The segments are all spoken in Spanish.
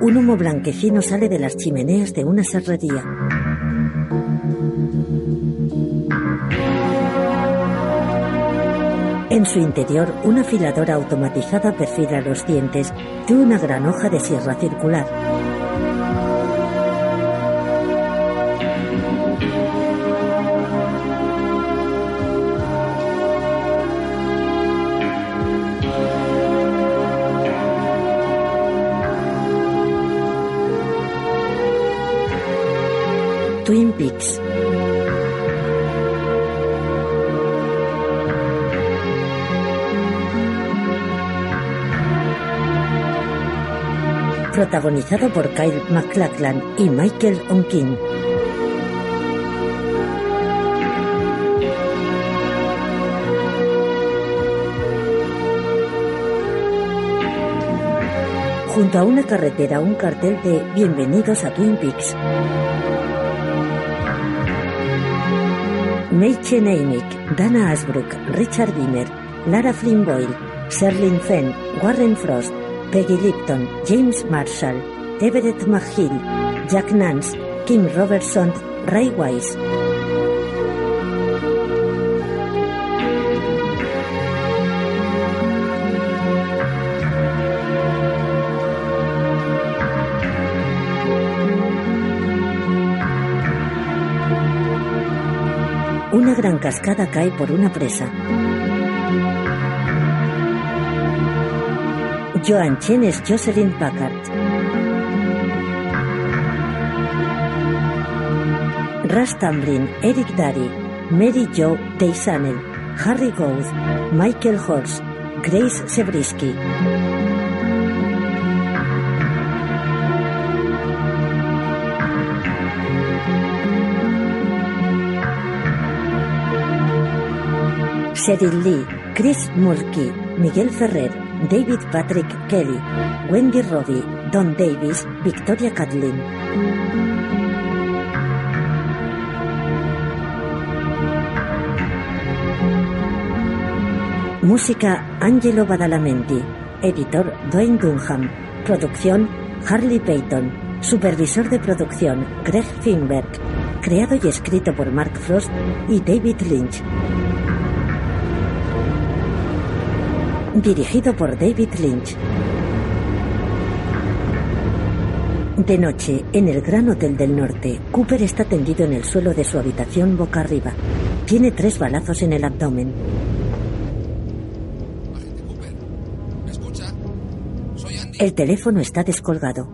Un humo blanquecino sale de las chimeneas de una serrería. En su interior, una afiladora automatizada perfila los dientes de una gran hoja de sierra circular. Twin Peaks. Protagonizado por Kyle MacLachlan y Michael Onkin. Junto a una carretera, un cartel de Bienvenidos a Twin Peaks. Meche Neimick, Dana Asbrook, Richard Wiener, Lara Flynn Boyle, Sherlyn Fenn, Warren Frost, Peggy Lipton, James Marshall, Everett McGill, Jack Nance, Kim Robertson, Ray Wise. Cascada cae por una presa. Joan Chen es Jocelyn Packard. Russ Tamblyn, Eric Dari, Mary Jo Teisanel, Harry Gould, Michael Horst, Grace Sebrisky. Sheryl Lee, Chris Mulkey, Miguel Ferrer, David Patrick Kelly, Wendy Robbie, Don Davis, Victoria Catlin. Música Angelo Badalamenti. Editor Dwayne Dunham. Producción Harley Payton. Supervisor de producción Greg Finberg. Creado y escrito por Mark Frost y David Lynch. Dirigido por David Lynch. De noche, en el Gran Hotel del Norte, Cooper está tendido en el suelo de su habitación boca arriba. Tiene tres balazos en el abdomen. Agente Cooper. ¿Me escucha? Soy Andy. El teléfono está descolgado.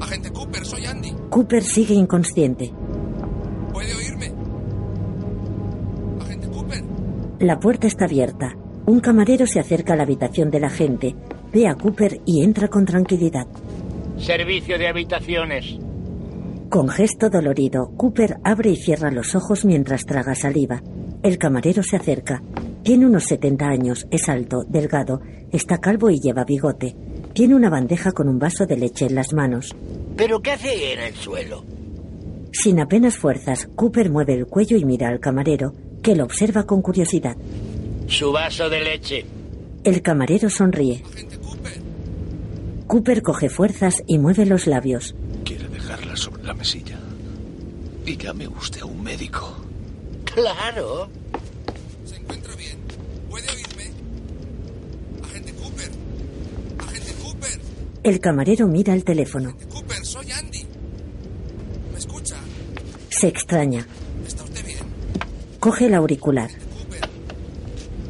Agente Cooper, soy Andy. Cooper sigue inconsciente. ¿Puede oírme? Agente Cooper. La puerta está abierta. Un camarero se acerca a la habitación del agente, ve a Cooper y entra con tranquilidad. Servicio de habitaciones. Con gesto dolorido, Cooper abre y cierra los ojos mientras traga saliva. El camarero se acerca. Tiene unos 70 años, es alto, delgado, está calvo y lleva bigote. Tiene una bandeja con un vaso de leche en las manos. ¿Pero qué hace en el suelo? Sin apenas fuerzas, Cooper mueve el cuello y mira al camarero, que lo observa con curiosidad. Su vaso de leche. El camarero sonríe. Agente Cooper. Cooper coge fuerzas y mueve los labios. Quiere dejarla sobre la mesilla. Y llame usted a un médico. Claro. ¿Se encuentra bien? ¿Puede oírme? Agente Cooper. Agente Cooper. El camarero mira el teléfono. Agente Cooper, soy Andy. ¿Me escucha? Se extraña. ¿Está usted bien? Coge el auricular. Cooper.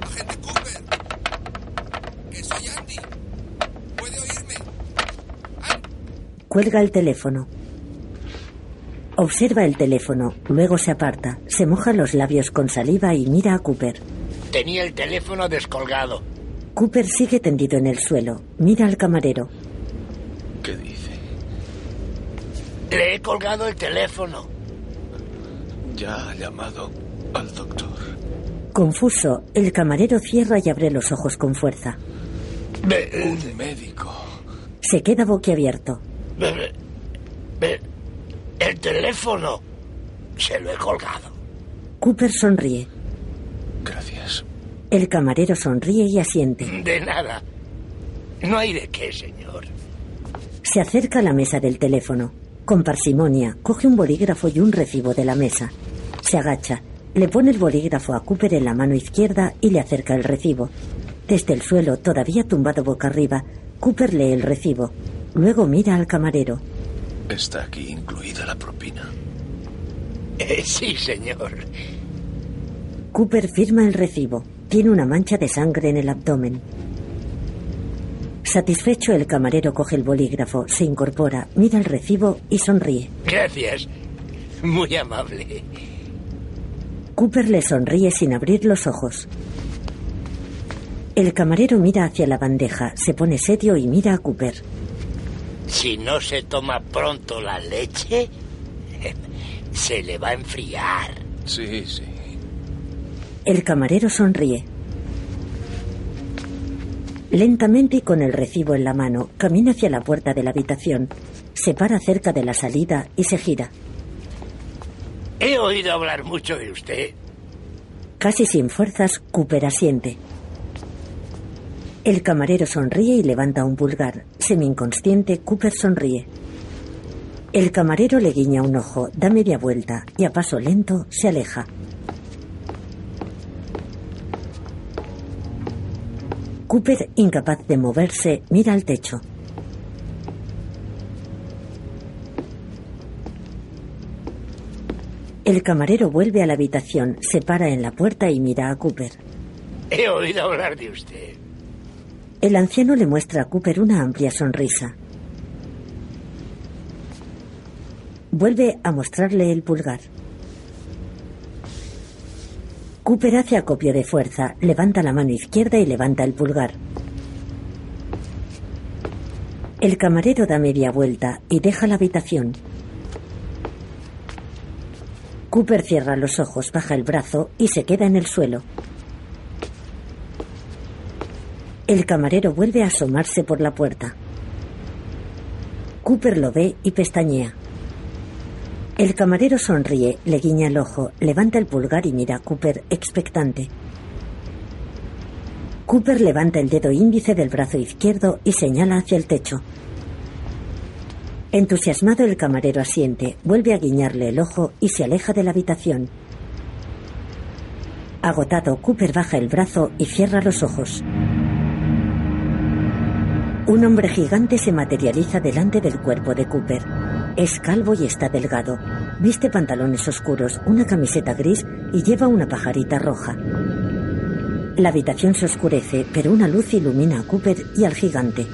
Agente Cooper. Que soy Andy. ¿Puede oírme? Andy. Cuelga el teléfono. Observa el teléfono, luego se aparta, se moja los labios con saliva y mira a Cooper. Tenía el teléfono descolgado. Cooper sigue tendido en el suelo, mira al camarero. ¿Qué dice? Le he colgado el teléfono. Ya ha llamado al doctor. Confuso, el camarero cierra y abre los ojos con fuerza. Ve- Un médico. Se queda boquiabierto. El teléfono. Se lo he colgado. Cooper sonríe. Gracias. El camarero sonríe y asiente. De nada. No hay de qué, señor. Se acerca a la mesa del teléfono. Con parsimonia, coge un bolígrafo y un recibo de la mesa. Se agacha, le pone el bolígrafo a Cooper en la mano izquierda y le acerca el recibo. Desde el suelo, todavía tumbado boca arriba, Cooper lee el recibo. Luego mira al camarero. Está aquí incluida la propina. Eh, sí, señor. Cooper firma el recibo. Tiene una mancha de sangre en el abdomen. Satisfecho, el camarero coge el bolígrafo, se incorpora, mira el recibo y sonríe. Gracias. Muy amable. Cooper le sonríe sin abrir los ojos. El camarero mira hacia la bandeja, se pone serio y mira a Cooper. Si no se toma pronto la leche, se le va a enfriar. Sí, sí. El camarero sonríe. Lentamente y con el recibo en la mano, camina hacia la puerta de la habitación. Se para cerca de la salida y se gira. He oído hablar mucho de usted. Casi sin fuerzas, Cooper asiente. El camarero sonríe y levanta un pulgar. Semi-inconsciente, Cooper sonríe. El camarero le guiña un ojo, da media vuelta y a paso lento se aleja. Cooper, incapaz de moverse, mira al techo. El camarero vuelve a la habitación, se para en la puerta y mira a Cooper. He oído hablar de usted. El anciano le muestra a Cooper una amplia sonrisa. Vuelve a mostrarle el pulgar. Cooper hace acopio de fuerza, levanta la mano izquierda y levanta el pulgar. El camarero da media vuelta y deja la habitación. Cooper cierra los ojos, baja el brazo y se queda en el suelo. El camarero vuelve a asomarse por la puerta. Cooper lo ve y pestañea. El camarero sonríe, le guiña el ojo, levanta el pulgar y mira a Cooper expectante. Cooper levanta el dedo índice del brazo izquierdo y señala hacia el techo. Entusiasmado el camarero asiente, vuelve a guiñarle el ojo y se aleja de la habitación. Agotado, Cooper baja el brazo y cierra los ojos. Un hombre gigante se materializa delante del cuerpo de Cooper. Es calvo y está delgado. Viste pantalones oscuros, una camiseta gris y lleva una pajarita roja. La habitación se oscurece, pero una luz ilumina a Cooper y al gigante.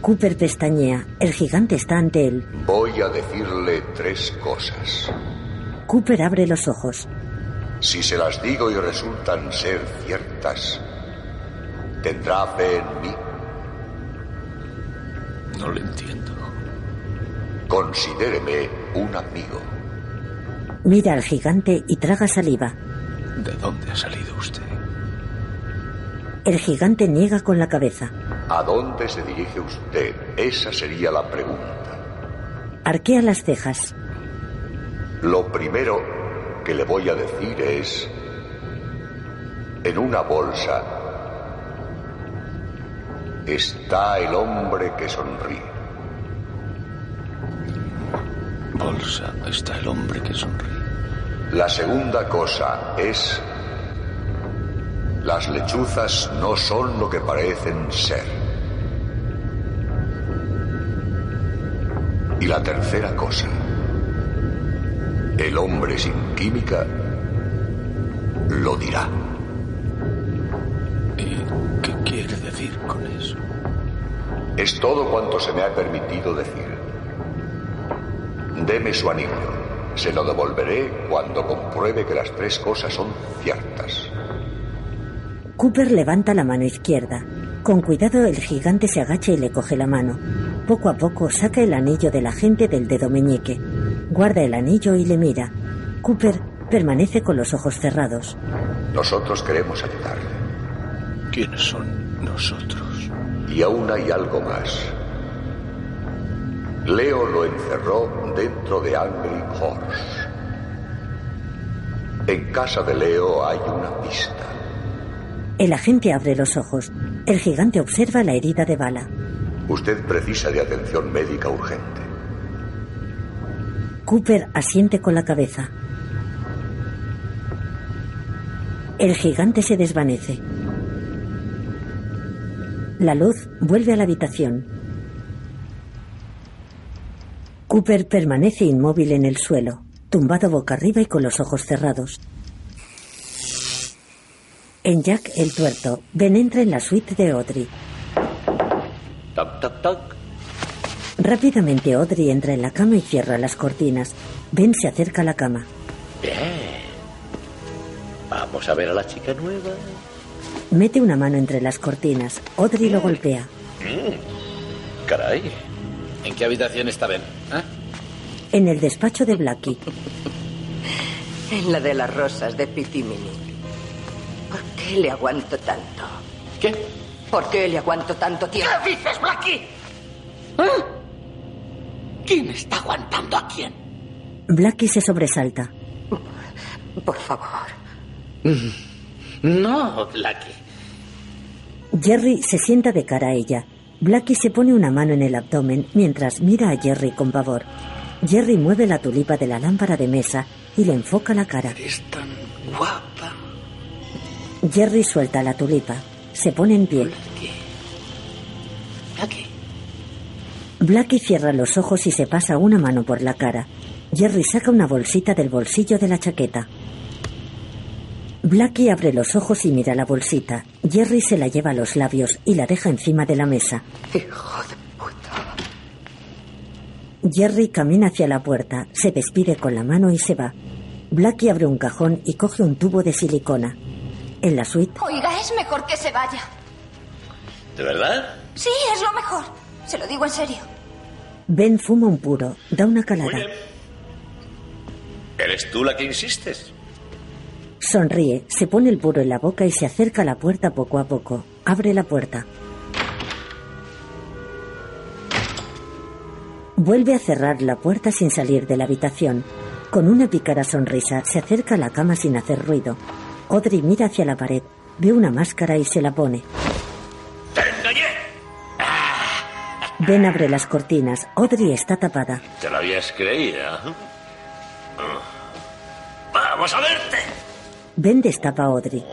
Cooper pestañea. El gigante está ante él. Voy a decirle tres cosas. Cooper abre los ojos. Si se las digo y resultan ser ciertas, ¿tendrá fe en mí? No lo entiendo. Considéreme un amigo. Mira al gigante y traga saliva. ¿De dónde ha salido usted? El gigante niega con la cabeza. ¿A dónde se dirige usted? Esa sería la pregunta. Arquea las cejas. Lo primero que le voy a decir es, en una bolsa está el hombre que sonríe. Bolsa está el hombre que sonríe. La segunda cosa es, las lechuzas no son lo que parecen ser. Y la tercera cosa, el hombre sin química lo dirá. Es todo cuanto se me ha permitido decir. Deme su anillo. Se lo devolveré cuando compruebe que las tres cosas son ciertas. Cooper levanta la mano izquierda. Con cuidado el gigante se agacha y le coge la mano. Poco a poco saca el anillo de la gente del dedo meñique. Guarda el anillo y le mira. Cooper permanece con los ojos cerrados. Nosotros queremos ayudarle. ¿Quiénes son nosotros? Y aún hay algo más. Leo lo encerró dentro de Angry Horse. En casa de Leo hay una pista. El agente abre los ojos. El gigante observa la herida de bala. Usted precisa de atención médica urgente. Cooper asiente con la cabeza. El gigante se desvanece. La luz vuelve a la habitación. Cooper permanece inmóvil en el suelo, tumbado boca arriba y con los ojos cerrados. En Jack el tuerto, Ben entra en la suite de Audrey. Toc, toc, toc. Rápidamente Audrey entra en la cama y cierra las cortinas. Ben se acerca a la cama. Bien. Vamos a ver a la chica nueva. Mete una mano entre las cortinas. Audrey lo golpea. Caray. ¿En qué habitación está Ben? ¿Eh? En el despacho de Blackie, En la de las rosas de Pitimini. ¿Por qué le aguanto tanto? ¿Qué? ¿Por qué le aguanto tanto tiempo? ¿Qué dices, Blackie? ¿Eh? ¿Quién está aguantando a quién? Blackie se sobresalta. Por favor. No, Blackie. Jerry se sienta de cara a ella. Blackie se pone una mano en el abdomen mientras mira a Jerry con pavor. Jerry mueve la tulipa de la lámpara de mesa y le enfoca la cara. Es tan guapa. Jerry suelta la tulipa. Se pone en pie. Blackie. Blackie. Blackie cierra los ojos y se pasa una mano por la cara. Jerry saca una bolsita del bolsillo de la chaqueta. Blackie abre los ojos y mira la bolsita. Jerry se la lleva a los labios y la deja encima de la mesa. Hijo de puta. Jerry camina hacia la puerta, se despide con la mano y se va. Blackie abre un cajón y coge un tubo de silicona. En la suite, Oiga, es mejor que se vaya. ¿De verdad? Sí, es lo mejor. Se lo digo en serio. Ben fuma un puro, da una calada. Muy bien. ¿Eres tú la que insistes? Sonríe, se pone el puro en la boca y se acerca a la puerta poco a poco. Abre la puerta. Vuelve a cerrar la puerta sin salir de la habitación. Con una pícara sonrisa se acerca a la cama sin hacer ruido. Audrey mira hacia la pared, ve una máscara y se la pone. ¡Te engañé! Ben abre las cortinas. Audrey está tapada. ¿Te lo habías creído? ¡Vamos a verte! Ben destapa a Audrey.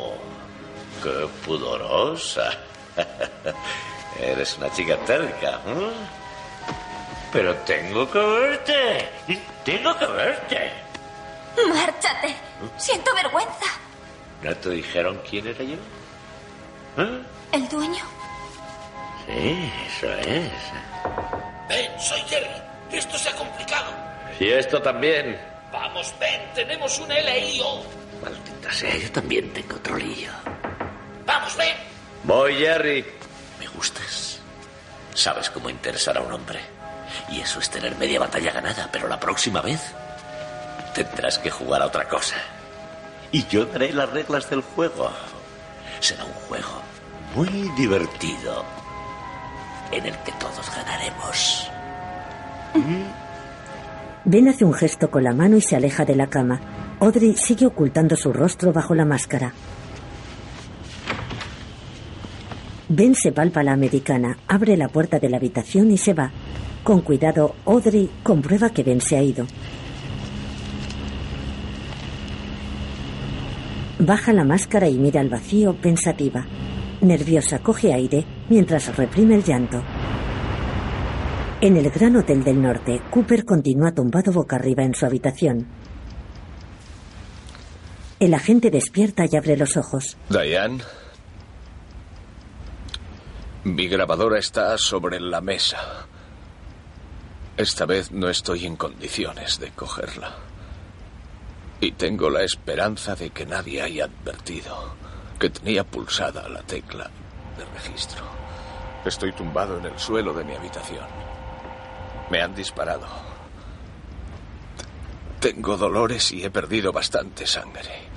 ¡Qué pudorosa! Eres una chica terca. ¿eh? Pero tengo que verte. Tengo que verte. Márchate. Siento vergüenza. ¿No te dijeron quién era yo? ¿Eh? ¿El dueño? Sí, eso es. Ben, soy Jerry. Esto se ha complicado. Y esto también. Vamos, Ben, tenemos un LIO. Maldita sea, yo también tengo otro lío. Vamos, Ben. Voy, Jerry. Me gustas. Sabes cómo interesar a un hombre. Y eso es tener media batalla ganada, pero la próxima vez tendrás que jugar a otra cosa. Y yo daré las reglas del juego. Será un juego muy divertido en el que todos ganaremos. Ben hace un gesto con la mano y se aleja de la cama. Audrey sigue ocultando su rostro bajo la máscara. Ben se palpa la americana, abre la puerta de la habitación y se va. Con cuidado, Audrey comprueba que Ben se ha ido. Baja la máscara y mira al vacío pensativa. Nerviosa coge aire mientras reprime el llanto. En el Gran Hotel del Norte, Cooper continúa tumbado boca arriba en su habitación. El agente despierta y abre los ojos. Diane. Mi grabadora está sobre la mesa. Esta vez no estoy en condiciones de cogerla. Y tengo la esperanza de que nadie haya advertido que tenía pulsada la tecla de registro. Estoy tumbado en el suelo de mi habitación. Me han disparado. Tengo dolores y he perdido bastante sangre.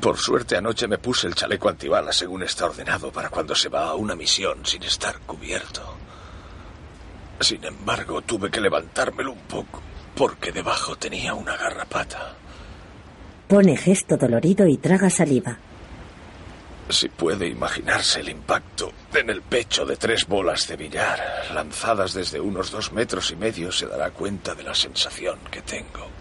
Por suerte anoche me puse el chaleco antibalas según está ordenado para cuando se va a una misión sin estar cubierto. Sin embargo, tuve que levantármelo un poco porque debajo tenía una garrapata. Pone gesto dolorido y traga saliva. Si puede imaginarse el impacto en el pecho de tres bolas de billar lanzadas desde unos dos metros y medio, se dará cuenta de la sensación que tengo.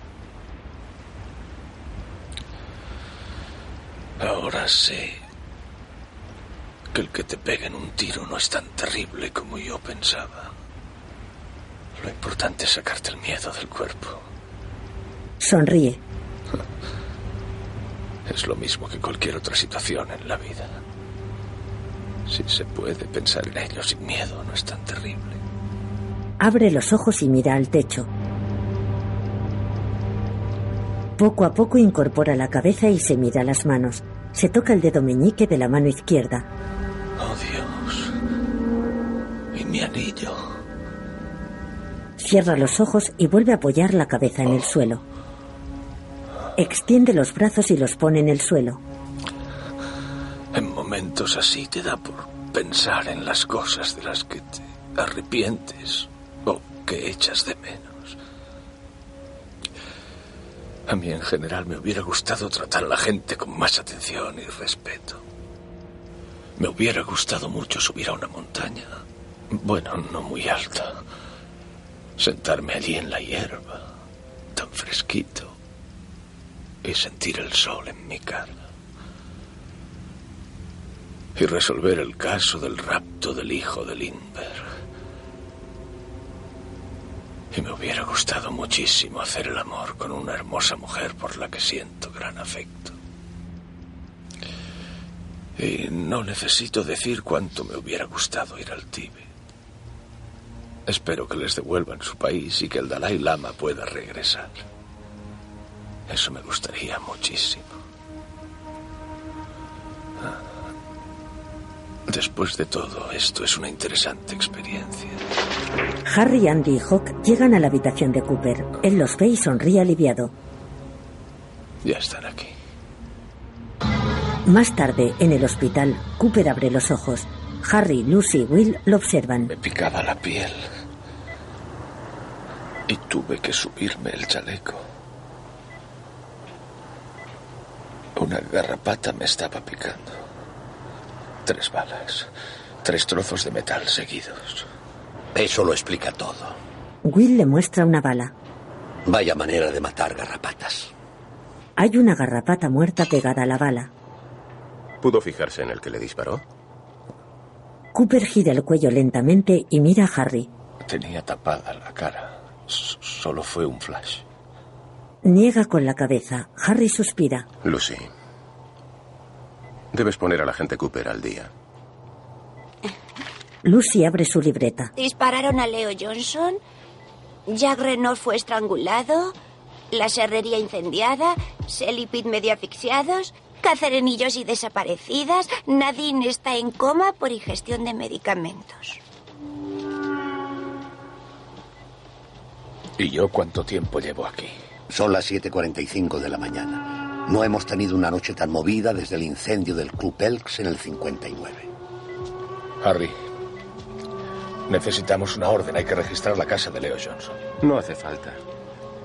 Ahora sé que el que te peguen un tiro no es tan terrible como yo pensaba. Lo importante es sacarte el miedo del cuerpo. Sonríe. Es lo mismo que cualquier otra situación en la vida. Si se puede pensar en ello sin miedo, no es tan terrible. Abre los ojos y mira al techo. Poco a poco incorpora la cabeza y se mira las manos. Se toca el dedo meñique de la mano izquierda. Oh Dios. Y mi anillo. Cierra los ojos y vuelve a apoyar la cabeza en el suelo. Extiende los brazos y los pone en el suelo. En momentos así te da por pensar en las cosas de las que te arrepientes o que echas de menos. A mí en general me hubiera gustado tratar a la gente con más atención y respeto. Me hubiera gustado mucho subir a una montaña. Bueno, no muy alta. Sentarme allí en la hierba, tan fresquito, y sentir el sol en mi cara. Y resolver el caso del rapto del hijo de Lindbergh. Y me hubiera gustado muchísimo hacer el amor con una hermosa mujer por la que siento gran afecto. Y no necesito decir cuánto me hubiera gustado ir al Tíbet. Espero que les devuelvan su país y que el Dalai Lama pueda regresar. Eso me gustaría muchísimo. Ah. Después de todo, esto es una interesante experiencia. Harry, Andy y Hawk llegan a la habitación de Cooper. Él los ve y sonríe aliviado. Ya están aquí. Más tarde, en el hospital, Cooper abre los ojos. Harry, Lucy y Will lo observan. Me picaba la piel. Y tuve que subirme el chaleco. Una garrapata me estaba picando. Tres balas. Tres trozos de metal seguidos. Eso lo explica todo. Will le muestra una bala. Vaya manera de matar garrapatas. Hay una garrapata muerta pegada a la bala. ¿Pudo fijarse en el que le disparó? Cooper gira el cuello lentamente y mira a Harry. Tenía tapada la cara. S solo fue un flash. Niega con la cabeza. Harry suspira. Lucy. Debes poner al agente Cooper al día. Lucy abre su libreta. Dispararon a Leo Johnson. Jack Renault fue estrangulado. La serrería incendiada. Sel y Pete medio asfixiados. Cacerenillos y desaparecidas. Nadine está en coma por ingestión de medicamentos. ¿Y yo cuánto tiempo llevo aquí? Son las 7.45 de la mañana. No hemos tenido una noche tan movida desde el incendio del Club Elks en el 59. Harry, necesitamos una orden. Hay que registrar la casa de Leo Johnson. No hace falta.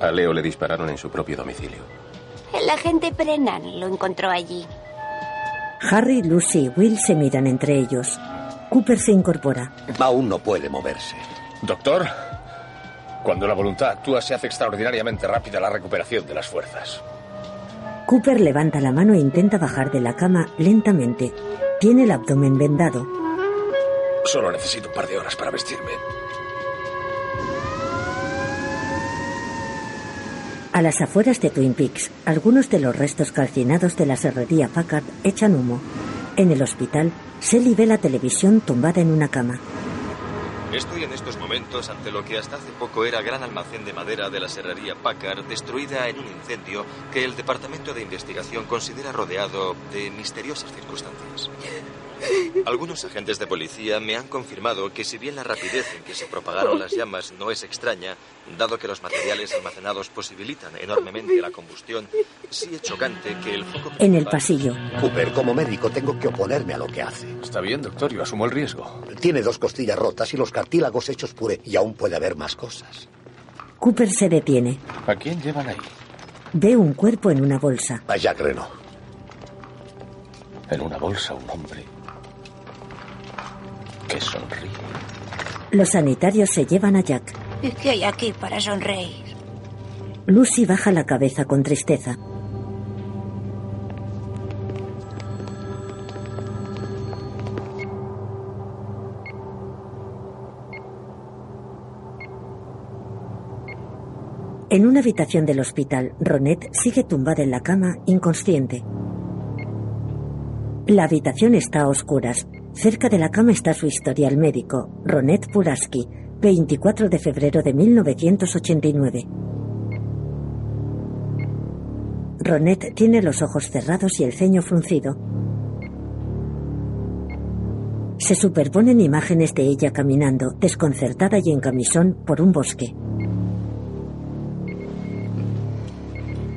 A Leo le dispararon en su propio domicilio. El agente Brennan lo encontró allí. Harry, Lucy y Will se miran entre ellos. Cooper se incorpora. Aún no puede moverse. Doctor, cuando la voluntad actúa se hace extraordinariamente rápida la recuperación de las fuerzas. Cooper levanta la mano e intenta bajar de la cama lentamente. Tiene el abdomen vendado. Solo necesito un par de horas para vestirme. A las afueras de Twin Peaks, algunos de los restos calcinados de la serrería Packard echan humo. En el hospital, Sally ve la televisión tumbada en una cama. Estoy en estos momentos ante lo que hasta hace poco era gran almacén de madera de la serrería Packard, destruida en un incendio que el Departamento de Investigación considera rodeado de misteriosas circunstancias. Algunos agentes de policía me han confirmado que si bien la rapidez en que se propagaron las llamas no es extraña, dado que los materiales almacenados posibilitan enormemente la combustión, sí es chocante que el foco... En el pasillo. Cooper, como médico tengo que oponerme a lo que hace. Está bien, doctor, yo asumo el riesgo. Tiene dos costillas rotas y los cartílagos hechos puré y aún puede haber más cosas. Cooper se detiene. ¿A quién llevan ahí? Ve un cuerpo en una bolsa. A Jack Reno. En una bolsa un hombre que sonríe. Los sanitarios se llevan a Jack. ¿Y qué hay aquí para sonreír? Lucy baja la cabeza con tristeza. En una habitación del hospital, Ronette sigue tumbada en la cama, inconsciente. La habitación está a oscuras. Cerca de la cama está su historial médico, Ronette Pulaski, 24 de febrero de 1989. Ronette tiene los ojos cerrados y el ceño fruncido. Se superponen imágenes de ella caminando, desconcertada y en camisón, por un bosque.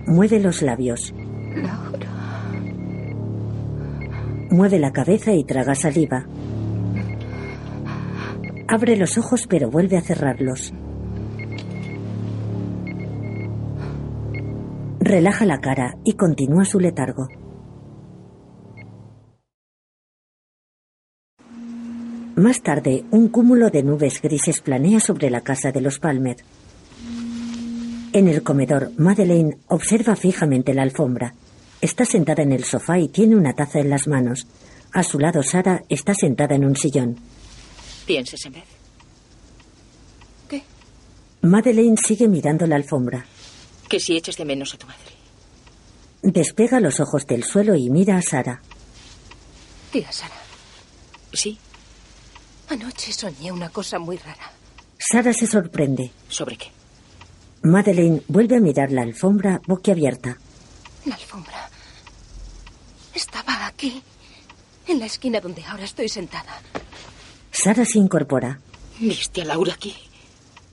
Mueve los labios. Mueve la cabeza y traga saliva. Abre los ojos pero vuelve a cerrarlos. Relaja la cara y continúa su letargo. Más tarde, un cúmulo de nubes grises planea sobre la casa de los Palmer. En el comedor, Madeleine observa fijamente la alfombra. Está sentada en el sofá y tiene una taza en las manos. A su lado, Sara está sentada en un sillón. ¿Pienses en vez? ¿Qué? Madeleine sigue mirando la alfombra. Que si eches de menos a tu madre. Despega los ojos del suelo y mira a Sara. Tía Sara. Sí. Anoche soñé una cosa muy rara. Sara se sorprende. ¿Sobre qué? Madeleine vuelve a mirar la alfombra boquiabierta. La alfombra. Estaba aquí, en la esquina donde ahora estoy sentada. Sara se incorpora. ¿Viste a Laura aquí?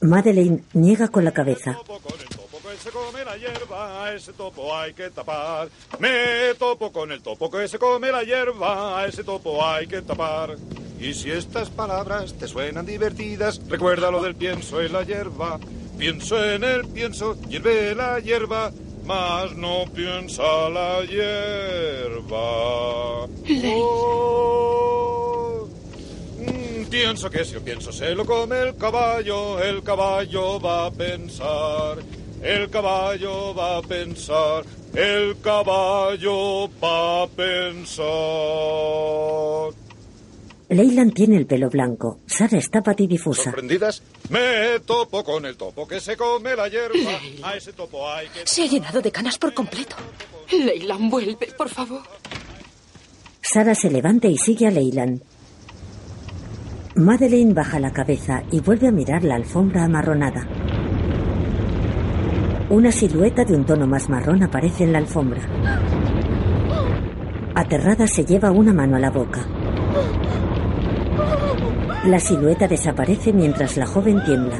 Madeleine niega con la cabeza. se come la hierba, a ese topo hay que tapar. Me topo con el topo que se come la hierba, a ese topo hay que tapar. Y si estas palabras te suenan divertidas, recuerda lo del pienso en la hierba. Pienso en el pienso, hierve la hierba, mas no piensa la hierba. Oh, mm, pienso que si yo pienso se lo come el caballo, el caballo va a pensar. El caballo va a pensar, el caballo va a pensar. Leyland tiene el pelo blanco. Sara está patidifusa. ¿Sorprendidas? Me topo con el topo que se come la hierba. A ese topo hay que... Se ha llenado de canas por completo. Leyland, vuelve, por favor. Sara se levanta y sigue a Leyland. Madeleine baja la cabeza y vuelve a mirar la alfombra amarronada. Una silueta de un tono más marrón aparece en la alfombra. Aterrada se lleva una mano a la boca. La silueta desaparece mientras la joven tiembla.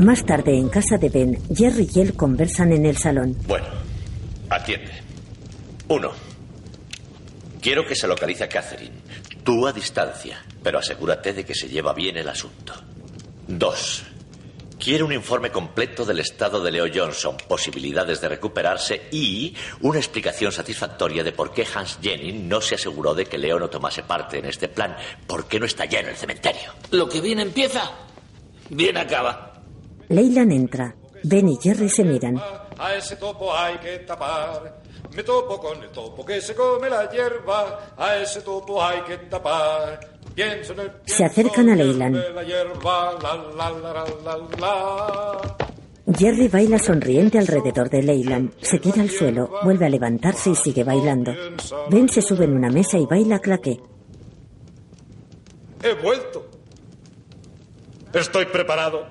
Más tarde, en casa de Ben, Jerry y él conversan en el salón. Bueno, atiende. Uno. Quiero que se localice a Catherine. Tú a distancia, pero asegúrate de que se lleva bien el asunto. Dos. Quiero un informe completo del estado de Leo Johnson, posibilidades de recuperarse y una explicación satisfactoria de por qué Hans Jennings no se aseguró de que Leo no tomase parte en este plan. ¿Por qué no está ya en el cementerio? Lo que bien empieza, bien acaba. Leyland entra. Ben y Jerry se miran. A ese topo hay que tapar. Me topo con el topo que se come la hierba. A ese topo hay que tapar. Pienso en el Se acercan a Leyland. Jerry baila sonriente alrededor de Leyland. Se tira al suelo, vuelve a levantarse y sigue bailando. Ben se sube en una mesa y baila claqué. He vuelto. Estoy preparado.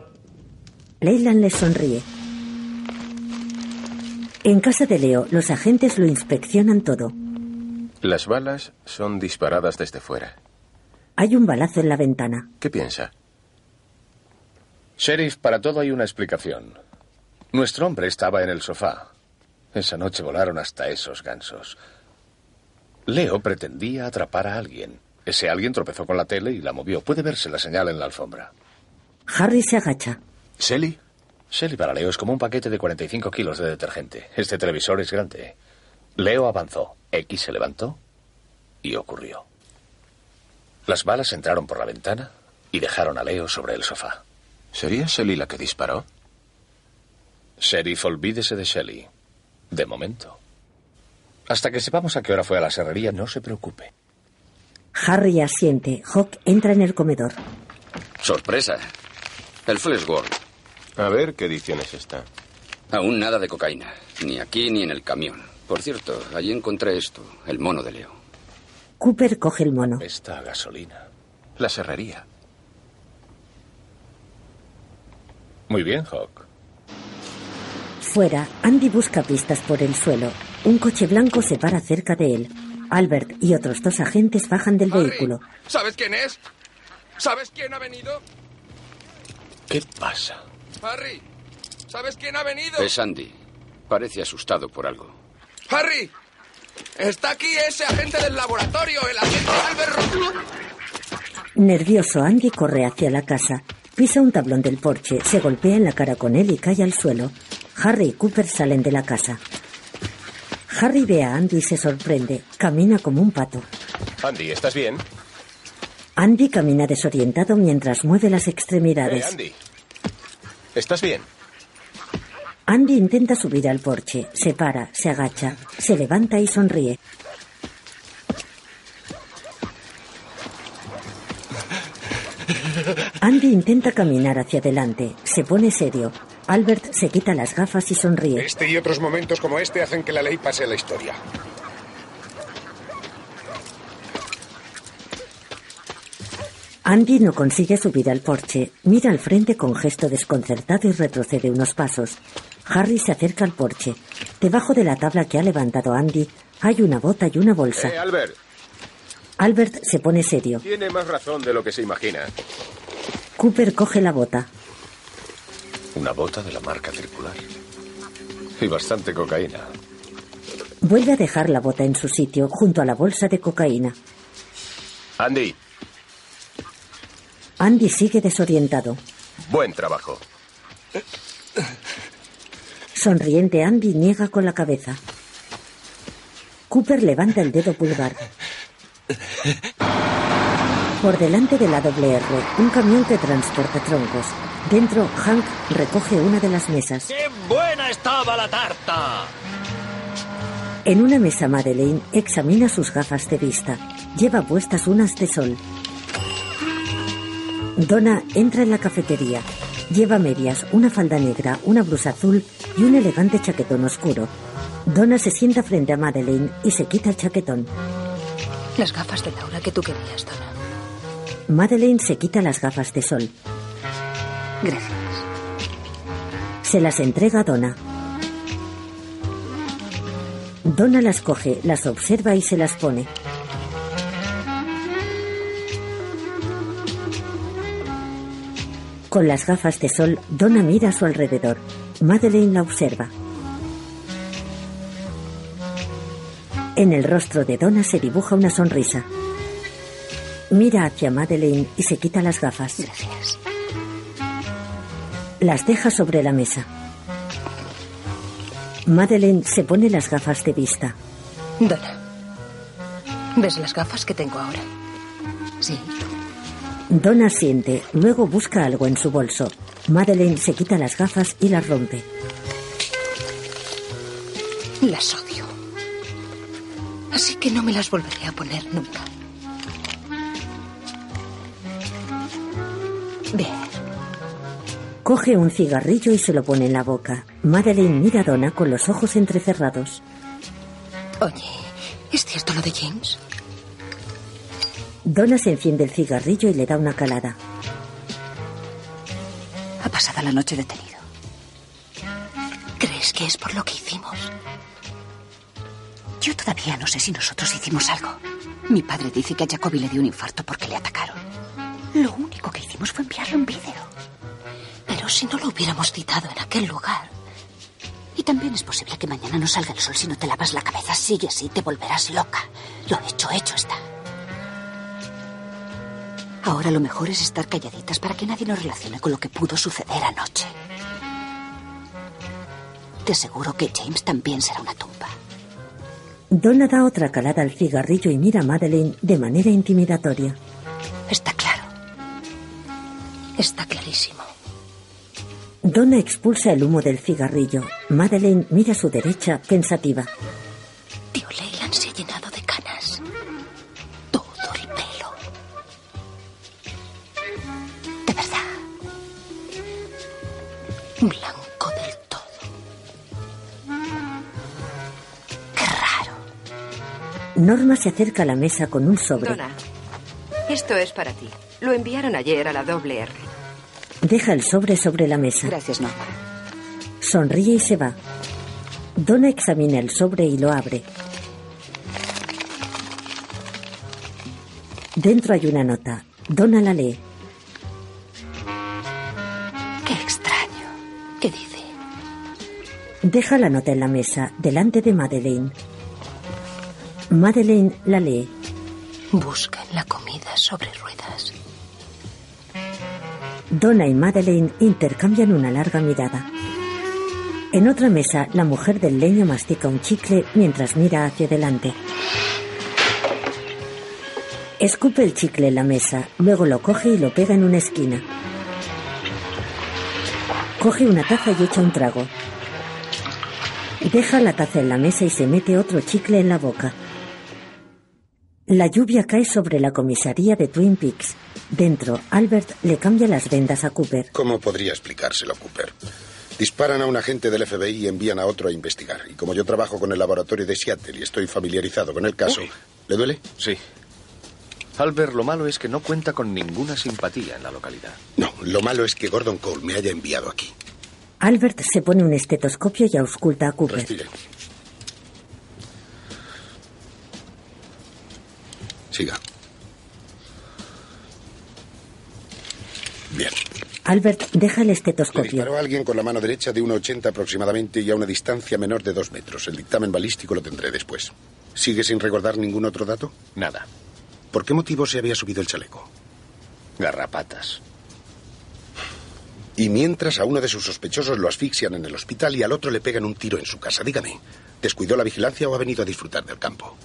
Leyland les sonríe. En casa de Leo, los agentes lo inspeccionan todo. Las balas son disparadas desde fuera. Hay un balazo en la ventana. ¿Qué piensa? Sheriff, para todo hay una explicación. Nuestro hombre estaba en el sofá. Esa noche volaron hasta esos gansos. Leo pretendía atrapar a alguien. Ese alguien tropezó con la tele y la movió. Puede verse la señal en la alfombra. Harry se agacha. ¿Sally? Shelly para Leo es como un paquete de 45 kilos de detergente. Este televisor es grande. Leo avanzó. X se levantó y ocurrió. Las balas entraron por la ventana y dejaron a Leo sobre el sofá. ¿Sería Shelly la que disparó? Sheriff, olvídese de Shelly. De momento. Hasta que sepamos a qué hora fue a la serrería, no se preocupe. Harry asiente. Hawk entra en el comedor. Sorpresa. El Fleshworld. A ver qué edición es esta. Aún nada de cocaína. Ni aquí ni en el camión. Por cierto, allí encontré esto, el mono de Leo. Cooper coge el mono. Esta gasolina. La serrería. Muy bien, Hawk. Fuera, Andy busca pistas por el suelo. Un coche blanco se para cerca de él. Albert y otros dos agentes bajan del vehículo. ¿Sabes quién es? ¿Sabes quién ha venido? ¿Qué pasa? Harry, ¿sabes quién ha venido? Es Andy. Parece asustado por algo. Harry, está aquí ese agente del laboratorio, el agente Albert Nervioso, Andy corre hacia la casa. Pisa un tablón del porche, se golpea en la cara con él y cae al suelo. Harry y Cooper salen de la casa. Harry ve a Andy y se sorprende. Camina como un pato. Andy, ¿estás bien? Andy camina desorientado mientras mueve las Eh, extremidades. Andy. ¿Estás bien? Andy intenta subir al porche, se para, se agacha, se levanta y sonríe. Andy intenta caminar hacia adelante, se pone serio. Albert se quita las gafas y sonríe. Este y otros momentos como este hacen que la ley pase a la historia. Andy no consigue subir al porche, mira al frente con gesto desconcertado y retrocede unos pasos. Harry se acerca al porche. Debajo de la tabla que ha levantado Andy hay una bota y una bolsa. Eh, Albert, Albert se pone serio. tiene más razón de lo que se imagina. Cooper coge la bota. Una bota de la marca circular. Y bastante cocaína. Vuelve a dejar la bota en su sitio, junto a la bolsa de cocaína. Andy, Andy sigue desorientado. buen trabajo. Sonriente, Andy niega con la cabeza. Cooper levanta el dedo pulgar. Por delante de la doble R, un camión que transporta troncos. Dentro, Hank recoge una de las mesas. ¡Qué buena estaba la tarta! En una mesa, Madeleine examina sus gafas de vista. Lleva puestas unas de sol. Donna entra en la cafetería. Lleva medias, una falda negra, una blusa azul y un elegante chaquetón oscuro. Donna se sienta frente a Madeleine y se quita el chaquetón. Las gafas de Laura que tú querías, Donna. Madeleine se quita las gafas de sol. Gracias. Se las entrega a Donna. Donna las coge, las observa y se las pone. Con las gafas de sol, Donna mira a su alrededor. Madeleine la observa. En el rostro de Donna se dibuja una sonrisa. Mira hacia Madeleine y se quita las gafas. Gracias. Las deja sobre la mesa. Madeleine se pone las gafas de vista. Donna. ¿Ves las gafas que tengo ahora? Sí. Donna siente, luego busca algo en su bolso. Madeleine se quita las gafas y las rompe. Las odio. Así que no me las volveré a poner nunca. Bien. Coge un cigarrillo y se lo pone en la boca. Madeleine mira a Donna con los ojos entrecerrados. Oye, ¿es cierto lo de James? Donna se enciende el cigarrillo y le da una calada. Ha pasado la noche detenido. ¿Crees que es por lo que hicimos? Yo todavía no sé si nosotros hicimos algo. Mi padre dice que a Jacoby le dio un infarto porque le atacaron. Lo único que hicimos fue enviarle un vídeo. Pero si no lo hubiéramos citado en aquel lugar. Y también es posible que mañana no salga el sol si no te lavas la cabeza. Sigue así, te volverás loca. Lo hecho, hecho está. Ahora lo mejor es estar calladitas para que nadie nos relacione con lo que pudo suceder anoche. Te aseguro que James también será una tumba. Donna da otra calada al cigarrillo y mira a Madeleine de manera intimidatoria. Está claro. Está clarísimo. Donna expulsa el humo del cigarrillo. Madeleine mira a su derecha, pensativa. Tío Norma se acerca a la mesa con un sobre. Donna, esto es para ti. Lo enviaron ayer a la doble R. Deja el sobre sobre la mesa. Gracias, Norma. Sonríe y se va. Donna examina el sobre y lo abre. Dentro hay una nota. Donna la lee. Qué extraño. ¿Qué dice? Deja la nota en la mesa, delante de Madeleine. Madeleine la lee. Buscan la comida sobre ruedas. Donna y Madeleine intercambian una larga mirada. En otra mesa, la mujer del leño mastica un chicle mientras mira hacia adelante. Escupe el chicle en la mesa, luego lo coge y lo pega en una esquina. Coge una taza y echa un trago. Deja la taza en la mesa y se mete otro chicle en la boca. La lluvia cae sobre la comisaría de Twin Peaks. Dentro, Albert le cambia las vendas a Cooper. ¿Cómo podría explicárselo, Cooper? Disparan a un agente del FBI y envían a otro a investigar. Y como yo trabajo con el laboratorio de Seattle y estoy familiarizado con el caso, ¿le duele? Sí. Albert, lo malo es que no cuenta con ninguna simpatía en la localidad. No, lo malo es que Gordon Cole me haya enviado aquí. Albert se pone un estetoscopio y ausculta a Cooper. Respire. Siga. Bien. Albert deja el Le estetoscopio. disparó a alguien con la mano derecha de 1,80 aproximadamente y a una distancia menor de dos metros. El dictamen balístico lo tendré después. ¿Sigue sin recordar ningún otro dato? Nada. ¿Por qué motivo se había subido el chaleco? Garrapatas. Y mientras a uno de sus sospechosos lo asfixian en el hospital y al otro le pegan un tiro en su casa. Dígame, ¿descuidó la vigilancia o ha venido a disfrutar del campo?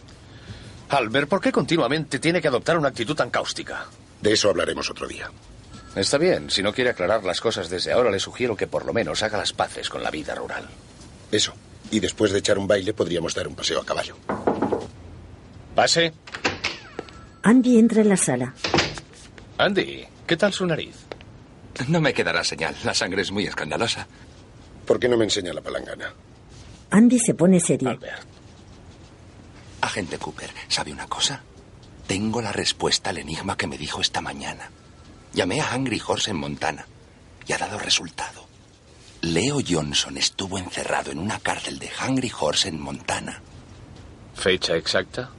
Albert, ¿por qué continuamente tiene que adoptar una actitud tan cáustica? De eso hablaremos otro día. Está bien, si no quiere aclarar las cosas desde ahora, le sugiero que por lo menos haga las paces con la vida rural. Eso. Y después de echar un baile podríamos dar un paseo a caballo. Pase. Andy entra en la sala. Andy, ¿qué tal su nariz? No me quedará señal. La sangre es muy escandalosa. ¿Por qué no me enseña la palangana? Andy se pone serio. Agente Cooper, ¿sabe una cosa? Tengo la respuesta al enigma que me dijo esta mañana. Llamé a Hungry Horse en Montana y ha dado resultado. Leo Johnson estuvo encerrado en una cárcel de Hungry Horse en Montana. ¿Fecha exacta?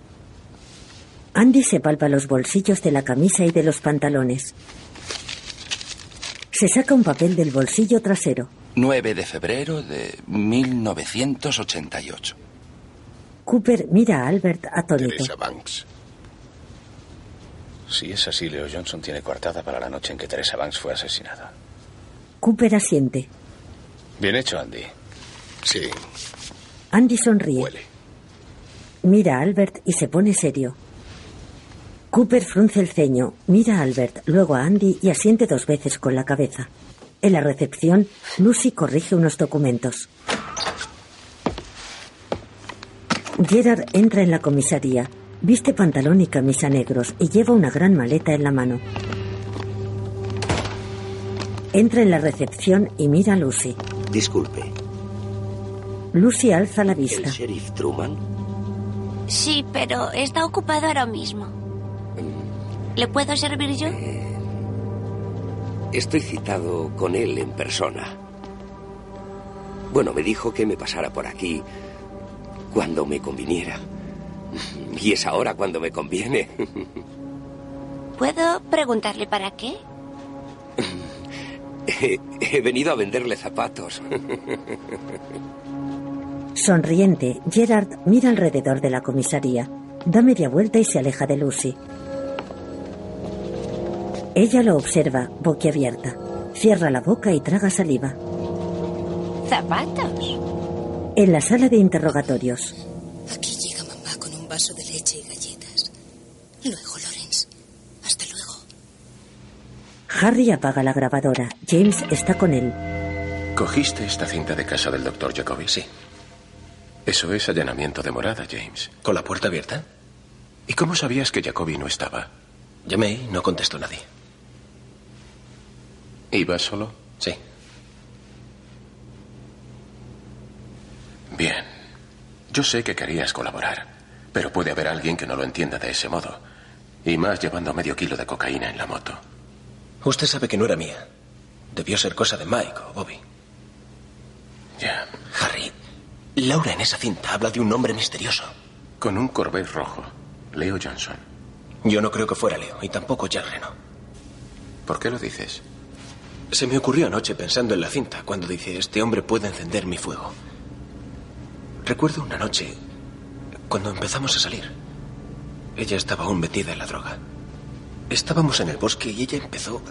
Andy se palpa los bolsillos de la camisa y de los pantalones. Se saca un papel del bolsillo trasero. 9 de febrero de 1988. Cooper mira a Albert atónito. Teresa Banks. Si es así, Leo Johnson tiene coartada para la noche en que Teresa Banks fue asesinada. Cooper asiente. Bien hecho, Andy. Sí. Andy sonríe. Mira a Albert y se pone serio. Cooper frunce el ceño, mira a Albert, luego a Andy y asiente dos veces con la cabeza. En la recepción, Lucy corrige unos documentos. Gerard entra en la comisaría. Viste pantalón y camisa negros y lleva una gran maleta en la mano. Entra en la recepción y mira a Lucy. Disculpe, Lucy alza la ¿el vista. sheriff Truman? Sí, pero está ocupado ahora mismo. ¿Le puedo servir yo? Estoy citado con él en persona. Bueno, me dijo que me pasara por aquí cuando me conviniera. Y es ahora cuando me conviene. ¿Puedo preguntarle para qué? He, he venido a venderle zapatos. Sonriente, Gerard mira alrededor de la comisaría. Da media vuelta y se aleja de Lucy. Ella lo observa, boquiabierta. Cierra la boca y traga saliva. ¿Zapatos? En la sala de interrogatorios, Aquí llega mamá con un vaso de leche y galletas. Luego, Lorenz. Hasta luego. Harry apaga la grabadora. James está con él. ¿Cogiste esta cinta de casa del doctor Jacobi? Sí. Eso es allanamiento de morada, James. ¿Con la puerta abierta? ¿Y cómo sabías que Jacobi no estaba? Llamé y no contestó nadie. ¿Iba solo? Sí. Bien. Yo sé que querías colaborar, pero puede haber alguien que no lo entienda de ese modo. Y más llevando medio kilo de cocaína en la moto. Usted sabe que no era mía. Debió ser cosa de Mike o Bobby. Ya. Harry, Laura en esa cinta habla de un hombre misterioso. Con un Corvette rojo. Leo Johnson. Yo no creo que fuera Leo, y tampoco Jack Reno. ¿Por qué lo dices? Se me ocurrió anoche pensando en la cinta, cuando dice, este hombre puede encender mi fuego. Recuerdo una noche, cuando empezamos a salir. Ella estaba aún metida en la droga. Estábamos en el bosque y ella empezó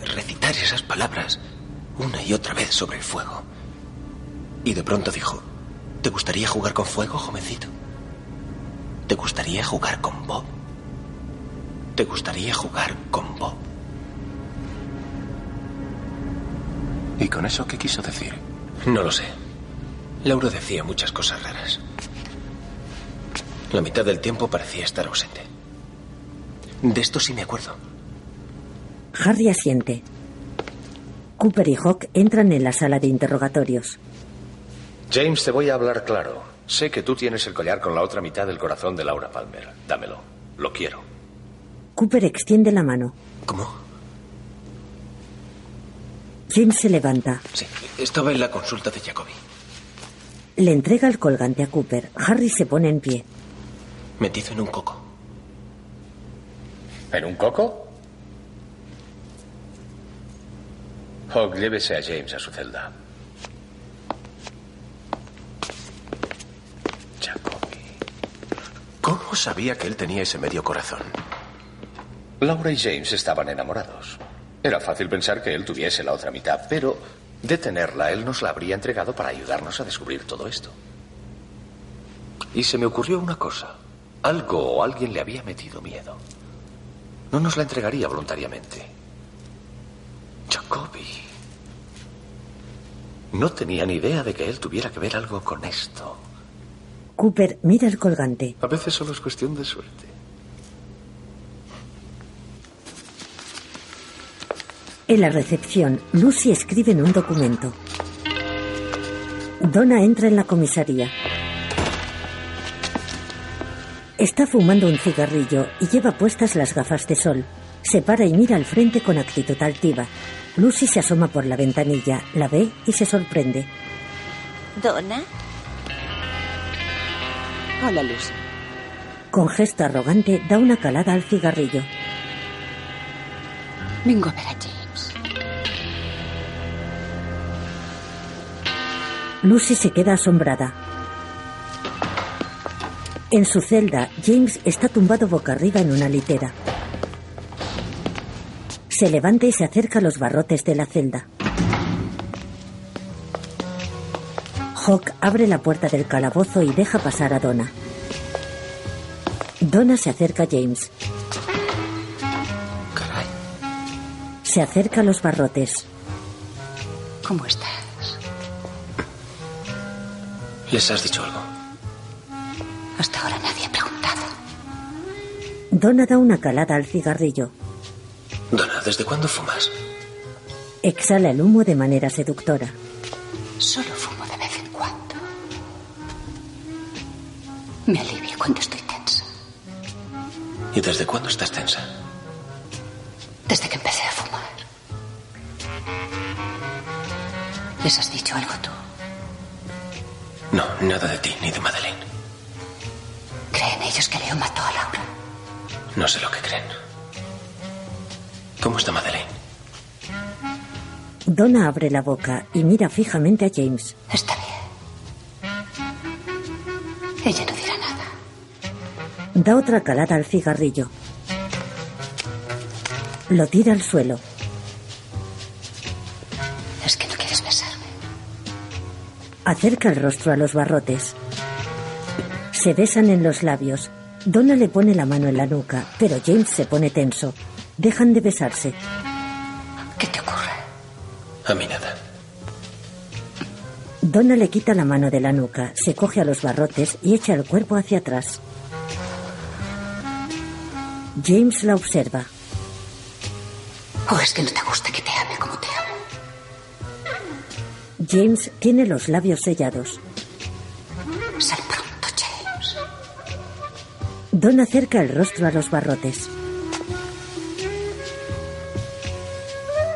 a recitar esas palabras una y otra vez sobre el fuego. Y de pronto dijo, ¿te gustaría jugar con fuego, jovencito? ¿Te gustaría jugar con Bob? ¿Te gustaría jugar con Bob? ¿Y con eso qué quiso decir? No lo sé. Laura decía muchas cosas raras. La mitad del tiempo parecía estar ausente. De esto sí me acuerdo. Harry asiente. Cooper y Hawk entran en la sala de interrogatorios. James, te voy a hablar claro. Sé que tú tienes el collar con la otra mitad del corazón de Laura Palmer. Dámelo. Lo quiero. Cooper extiende la mano. ¿Cómo? James se levanta. Sí, estaba en la consulta de Jacoby. Le entrega el colgante a Cooper. Harry se pone en pie. Metido en un coco. ¿En un coco? Hawk, llévese a James a su celda. ¿Cómo sabía que él tenía ese medio corazón? Laura y James estaban enamorados. Era fácil pensar que él tuviese la otra mitad, pero de tenerla, él nos la habría entregado para ayudarnos a descubrir todo esto. Y se me ocurrió una cosa. Algo o alguien le había metido miedo. No nos la entregaría voluntariamente. Jacoby. No tenía ni idea de que él tuviera que ver algo con esto. Cooper mira el colgante. A veces solo es cuestión de suerte. En la recepción, Lucy escribe en un documento. Donna entra en la comisaría. Está fumando un cigarrillo y lleva puestas las gafas de sol. Se para y mira al frente con actitud altiva. Lucy se asoma por la ventanilla, la ve y se sorprende. ¿Donna? Hola, Lucy. Con gesto arrogante da una calada al cigarrillo. Vengo a ver a. Lucy se queda asombrada. En su celda, James está tumbado boca arriba en una litera. Se levanta y se acerca a los barrotes de la celda. Hawk abre la puerta del calabozo y deja pasar a Donna. Donna se acerca a James. Caray. Se acerca a los barrotes. ¿Cómo estás? ¿Les has dicho algo? Hasta ahora nadie ha preguntado. Donna da una calada al cigarrillo. Donna, ¿desde cuándo fumas? Exhala el humo de manera seductora. Solo fumo de vez en cuando. Me alivia cuando estoy tensa. ¿Y desde cuándo estás tensa? Desde que empecé a fumar. ¿Les has dicho algo tú? No, nada de ti ni de Madeleine. ¿Creen ellos que Leo mató a Laura? No sé lo que creen. ¿Cómo está Madeleine? Donna abre la boca y mira fijamente a James. Está bien. Ella no dirá nada. Da otra calada al cigarrillo. Lo tira al suelo. Acerca el rostro a los barrotes. Se besan en los labios. Donna le pone la mano en la nuca, pero James se pone tenso. Dejan de besarse. ¿Qué te ocurre? A mí nada. Donna le quita la mano de la nuca, se coge a los barrotes y echa el cuerpo hacia atrás. James la observa. ¿O es que no te gusta que te ame como? James tiene los labios sellados. Sal pronto, James. Don acerca el rostro a los barrotes.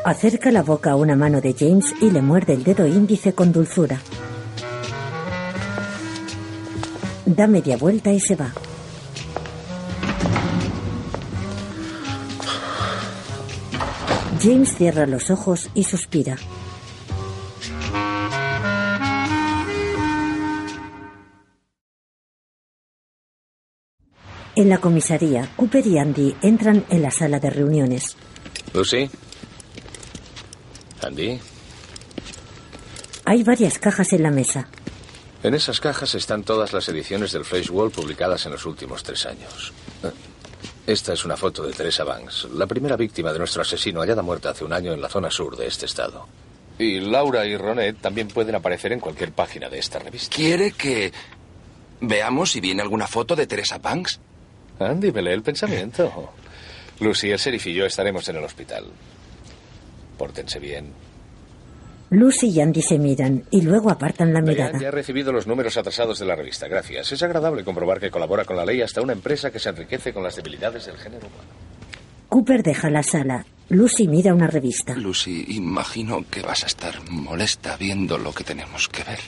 Acerca la boca a una mano de James y le muerde el dedo índice con dulzura. Da media vuelta y se va. James cierra los ojos y suspira. En la comisaría, Cooper y Andy entran en la sala de reuniones. Lucy. Andy. Hay varias cajas en la mesa. En esas cajas están todas las ediciones del Flash Wall publicadas en los últimos tres años. Eh, Esta es una foto de Teresa Banks, la primera víctima de nuestro asesino hallada muerta hace un año en la zona sur de este estado. Y Laura y Ronet también pueden aparecer en cualquier página de esta revista. ¿Quiere que veamos si viene alguna foto de Teresa Banks? Andy, me lee el pensamiento. Lucy, el sheriff y yo estaremos en el hospital. Pórtense bien. Lucy y Andy se miran y luego apartan la Diane mirada. ya ha recibido los números atrasados de la revista. Gracias. Es agradable comprobar que colabora con la ley hasta una empresa que se enriquece con las debilidades del género humano. Cooper deja la sala. Lucy mira una revista. Lucy, imagino que vas a estar molesta viendo lo que tenemos que ver.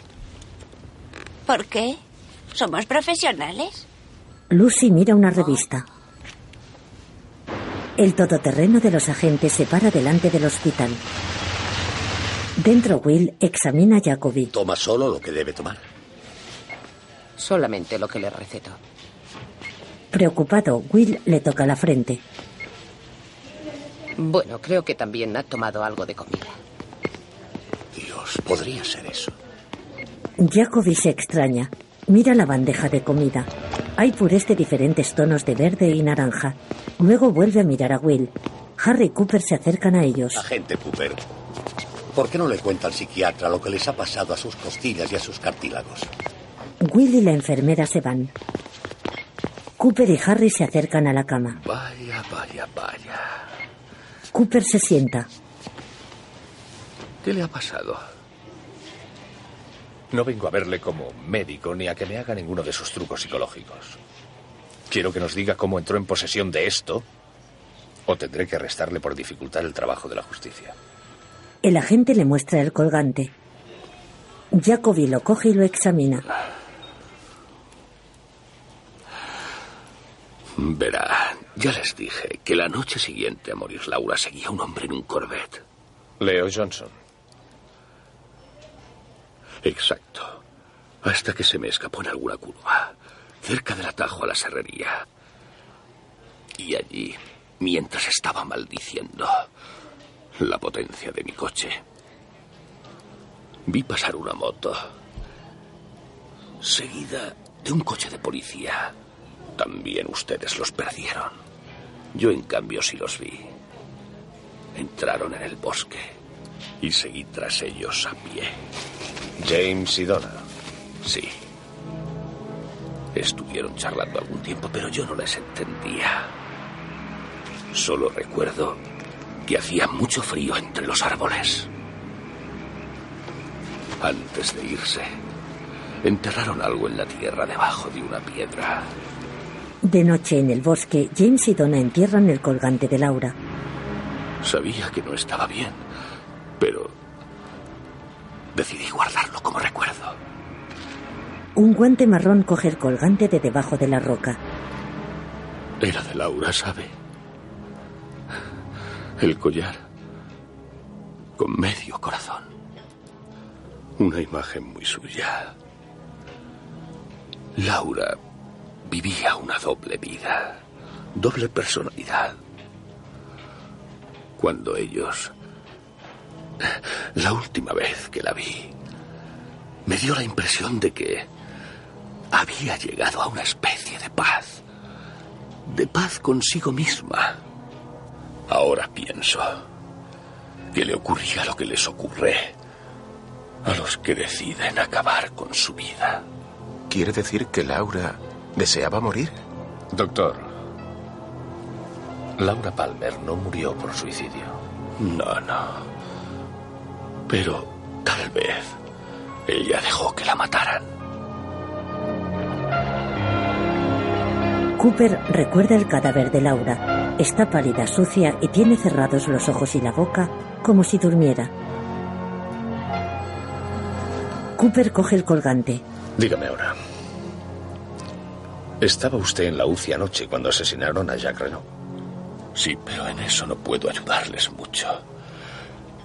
¿Por qué? ¿Somos profesionales? Lucy mira una revista. El todoterreno de los agentes se para delante del hospital. Dentro Will examina a Jacoby. Toma solo lo que debe tomar. Solamente lo que le receto. Preocupado, Will le toca la frente. Bueno, creo que también ha tomado algo de comida. Dios, podría ser eso. Jacoby se extraña. Mira la bandeja de comida. Hay purés de diferentes tonos de verde y naranja. Luego vuelve a mirar a Will. Harry y Cooper se acercan a ellos. Agente Cooper, ¿por qué no le cuenta al psiquiatra lo que les ha pasado a sus costillas y a sus cartílagos? Will y la enfermera se van. Cooper y Harry se acercan a la cama. Vaya, vaya, vaya. Cooper se sienta. ¿Qué le ha pasado? No vengo a verle como médico ni a que me haga ninguno de sus trucos psicológicos. Quiero que nos diga cómo entró en posesión de esto o tendré que arrestarle por dificultar el trabajo de la justicia. El agente le muestra el colgante. Jacoby lo coge y lo examina. Verá, ya les dije que la noche siguiente a morir Laura seguía un hombre en un Corvette. Leo Johnson. Exacto. Hasta que se me escapó en alguna curva, cerca del atajo a la serrería. Y allí, mientras estaba maldiciendo la potencia de mi coche, vi pasar una moto, seguida de un coche de policía. También ustedes los perdieron. Yo, en cambio, sí los vi. Entraron en el bosque y seguí tras ellos a pie. James y Donna. Sí. Estuvieron charlando algún tiempo, pero yo no les entendía. Solo recuerdo que hacía mucho frío entre los árboles. Antes de irse, enterraron algo en la tierra debajo de una piedra. De noche en el bosque, James y Donna entierran el colgante de Laura. Sabía que no estaba bien, pero decidí guardarlo como recuerdo. Un guante marrón coge el colgante de debajo de la roca. Era de Laura, ¿sabe? El collar con medio corazón. Una imagen muy suya. Laura vivía una doble vida, doble personalidad. Cuando ellos... La última vez que la vi, me dio la impresión de que había llegado a una especie de paz. De paz consigo misma. Ahora pienso que le ocurría lo que les ocurre a los que deciden acabar con su vida. ¿Quiere decir que Laura deseaba morir? Doctor, Laura Palmer no murió por suicidio. No, no. Pero tal vez ella dejó que la mataran. Cooper recuerda el cadáver de Laura. Está pálida, sucia y tiene cerrados los ojos y la boca como si durmiera. Cooper coge el colgante. Dígame ahora. ¿Estaba usted en la UCI anoche cuando asesinaron a Jacques Renault? Sí, pero en eso no puedo ayudarles mucho.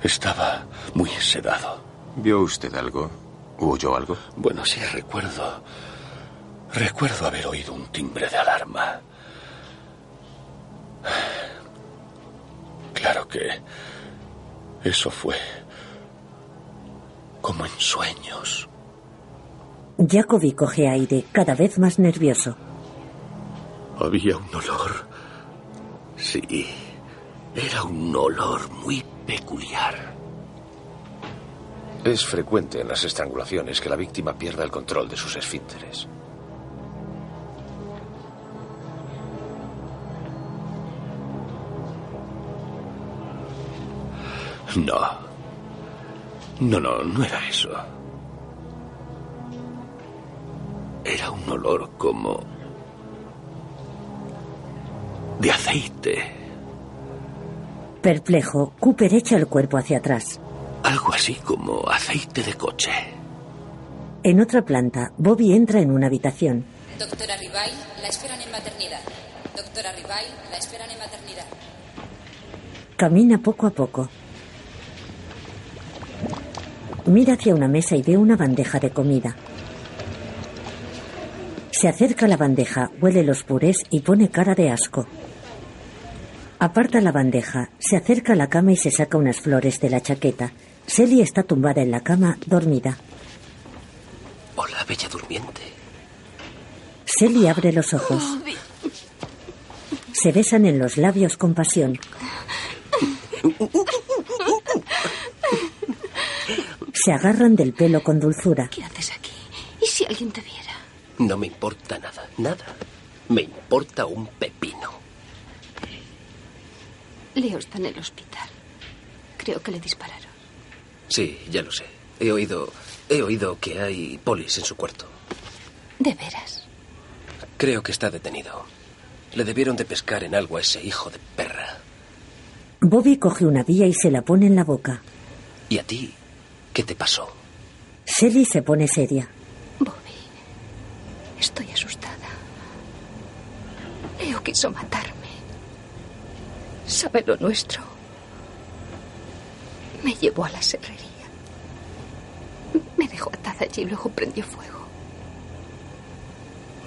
Estaba muy sedado. ¿Vio usted algo? ¿O oyó algo? Bueno, sí, recuerdo. Recuerdo haber oído un timbre de alarma. Claro que eso fue como en sueños. Jacoby coge aire, cada vez más nervioso. Había un olor. Sí, era un olor muy peculiar. Es frecuente en las estrangulaciones que la víctima pierda el control de sus esfínteres. No. No, no, no era eso. Era un olor como... de aceite. Perplejo, Cooper echa el cuerpo hacia atrás. Algo así como aceite de coche. En otra planta, Bobby entra en una habitación. Doctora Ribay, la esperan en maternidad. Doctora Ribay, la esperan en maternidad. Camina poco a poco. Mira hacia una mesa y ve una bandeja de comida. Se acerca a la bandeja, huele los purés y pone cara de asco. Aparta la bandeja, se acerca a la cama y se saca unas flores de la chaqueta. Sally está tumbada en la cama, dormida. Hola, bella durmiente. Sally abre los ojos. Se besan en los labios con pasión. Se agarran del pelo con dulzura. ¿Qué haces aquí? ¿Y si alguien te viera? No me importa nada, nada. Me importa un pepino. Leo está en el hospital. Creo que le dispararon. Sí, ya lo sé. He oído. He oído que hay polis en su cuarto. ¿De veras? Creo que está detenido. Le debieron de pescar en algo a ese hijo de perra. Bobby coge una vía y se la pone en la boca. ¿Y a ti? ¿Qué te pasó? Sally se pone seria. Estoy asustada. Leo quiso matarme. Sabe lo nuestro. Me llevó a la serrería. Me dejó atada allí y luego prendió fuego.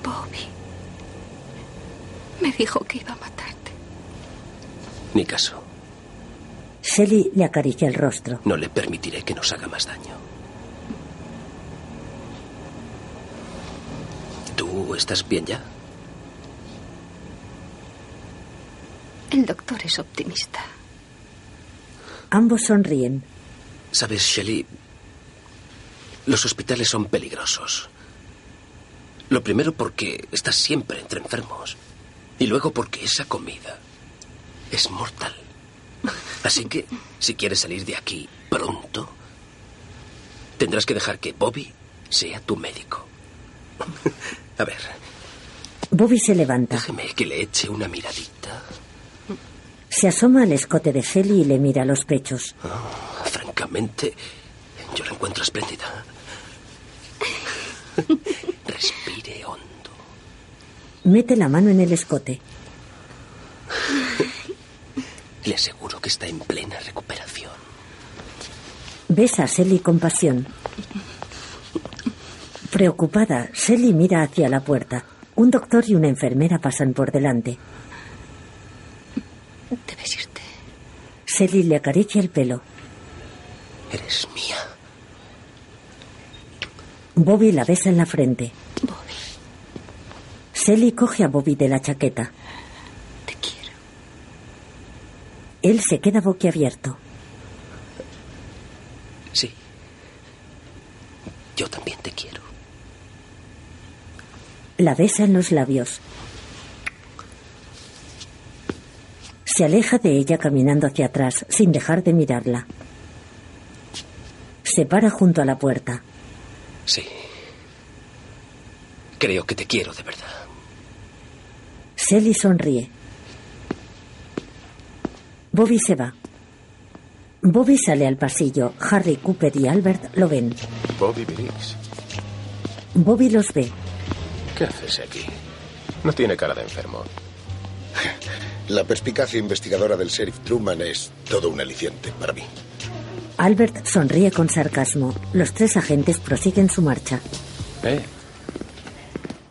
Bobby. Me dijo que iba a matarte. Ni caso. Sally le acaricia el rostro. No le permitiré que nos haga más daño. ¿Tú estás bien ya? Es optimista. Ambos sonríen. Sabes, Shelley, los hospitales son peligrosos. Lo primero porque estás siempre entre enfermos. Y luego porque esa comida es mortal. Así que, si quieres salir de aquí pronto, tendrás que dejar que Bobby sea tu médico. A ver, Bobby se levanta. déjeme que le eche una miradita. Se asoma al escote de Sally y le mira los pechos. Ah, francamente, yo la encuentro espléndida. Respire hondo. Mete la mano en el escote. Le aseguro que está en plena recuperación. Besa a Sally con pasión. Preocupada, Sally mira hacia la puerta. Un doctor y una enfermera pasan por delante. Debes irte. Sally le acaricia el pelo. Eres mía. Bobby la besa en la frente. Bobby. Sally coge a Bobby de la chaqueta. Te quiero. Él se queda boquiabierto. Sí. Yo también te quiero. La besa en los labios. Se aleja de ella caminando hacia atrás sin dejar de mirarla. Se para junto a la puerta. Sí. Creo que te quiero de verdad. Sally sonríe. Bobby se va. Bobby sale al pasillo. Harry, Cooper y Albert lo ven. Bobby Briggs. Bobby los ve. ¿Qué haces aquí? No tiene cara de enfermo. La perspicacia investigadora del sheriff Truman es todo un aliciente para mí. Albert sonríe con sarcasmo. Los tres agentes prosiguen su marcha. Eh,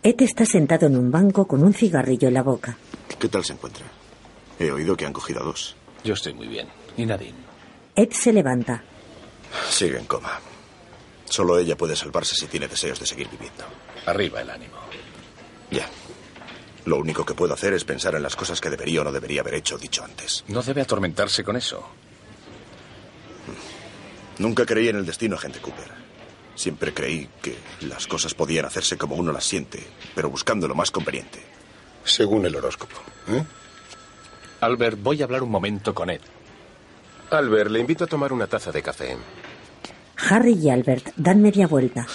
Ed está sentado en un banco con un cigarrillo en la boca. ¿Qué tal se encuentra? He oído que han cogido a dos. yo estoy muy bien. ¿Y Nadine? Ed se levanta. Sigue en coma. Solo ella puede salvarse si tiene deseos de seguir viviendo. Arriba el ánimo. Ya. Lo único que puedo hacer es pensar en las cosas que debería o no debería haber hecho o dicho antes. No debe atormentarse con eso. Nunca creí en el destino, agente Cooper. Siempre creí que las cosas podían hacerse como uno las siente, pero buscando lo más conveniente. Según el horóscopo. ¿eh? Albert, voy a hablar un momento con Ed. Albert, le invito a tomar una taza de café. Harry y Albert dan media vuelta.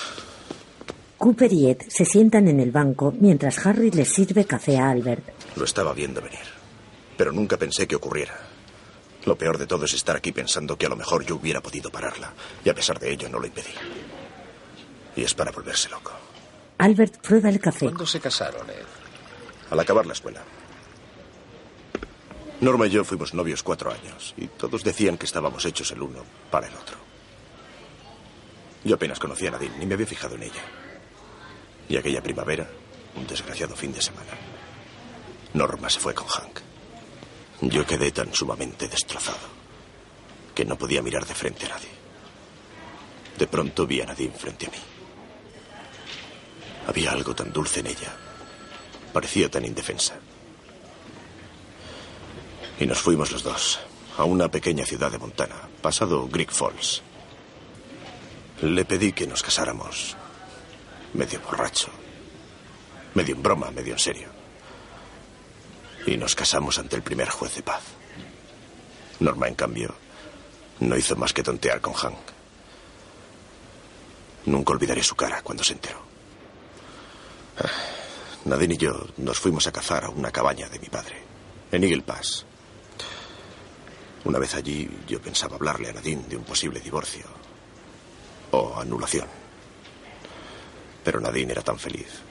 Cooper y Ed se sientan en el banco mientras Harry les sirve café a Albert. Lo estaba viendo venir, pero nunca pensé que ocurriera. Lo peor de todo es estar aquí pensando que a lo mejor yo hubiera podido pararla, y a pesar de ello no lo impedí. Y es para volverse loco. Albert prueba el café. ¿Cuándo se casaron, Ed? Al acabar la escuela. Norma y yo fuimos novios cuatro años, y todos decían que estábamos hechos el uno para el otro. Yo apenas conocía a Nadine, ni me había fijado en ella. Y aquella primavera, un desgraciado fin de semana, Norma se fue con Hank. Yo quedé tan sumamente destrozado que no podía mirar de frente a nadie. De pronto vi a Nadine frente a mí. Había algo tan dulce en ella. Parecía tan indefensa. Y nos fuimos los dos a una pequeña ciudad de Montana, pasado Greek Falls. Le pedí que nos casáramos, medio borracho, medio en broma, medio en serio. Y nos casamos ante el primer juez de paz. Norma, en cambio, no hizo más que tontear con Hank. Nunca olvidaré su cara cuando se enteró. Ah, Nadine y yo nos fuimos a cazar a una cabaña de mi padre, en Eagle Pass. Una vez allí yo pensaba hablarle a Nadine de un posible divorcio o anulación. Pero Nadine era tan feliz.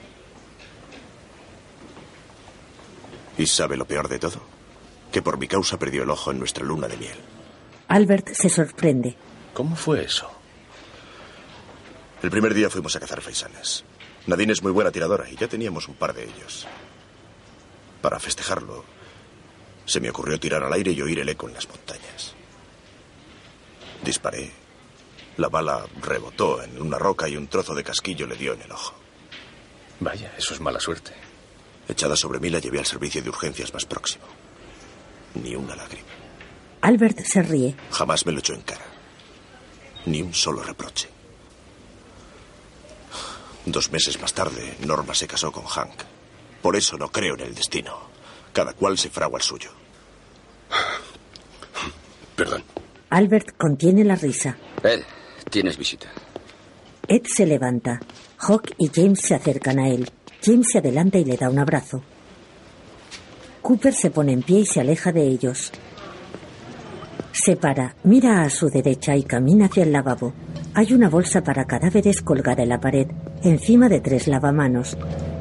¿Y sabe lo peor de todo? Que por mi causa perdió el ojo en nuestra luna de miel. Albert se sorprende. ¿Cómo fue eso? El primer día fuimos a cazar faisanes. Nadine es muy buena tiradora y ya teníamos un par de ellos. Para festejarlo, se me ocurrió tirar al aire y oír el eco en las montañas. Disparé. La bala rebotó en una roca y un trozo de casquillo le dio en el ojo. Vaya, eso es mala suerte. Echada sobre mí la llevé al servicio de urgencias más próximo. Ni una lágrima. Albert se ríe. Jamás me lo echó en cara. Ni un solo reproche. Dos meses más tarde, Norma se casó con Hank. Por eso no creo en el destino. Cada cual se fragua el suyo. Perdón. Albert contiene la risa. Ed, tienes visita. Ed se levanta. Hawk y James se acercan a él. James se adelanta y le da un abrazo. Cooper se pone en pie y se aleja de ellos. Se para, mira a su derecha y camina hacia el lavabo. Hay una bolsa para cadáveres colgada en la pared, encima de tres lavamanos.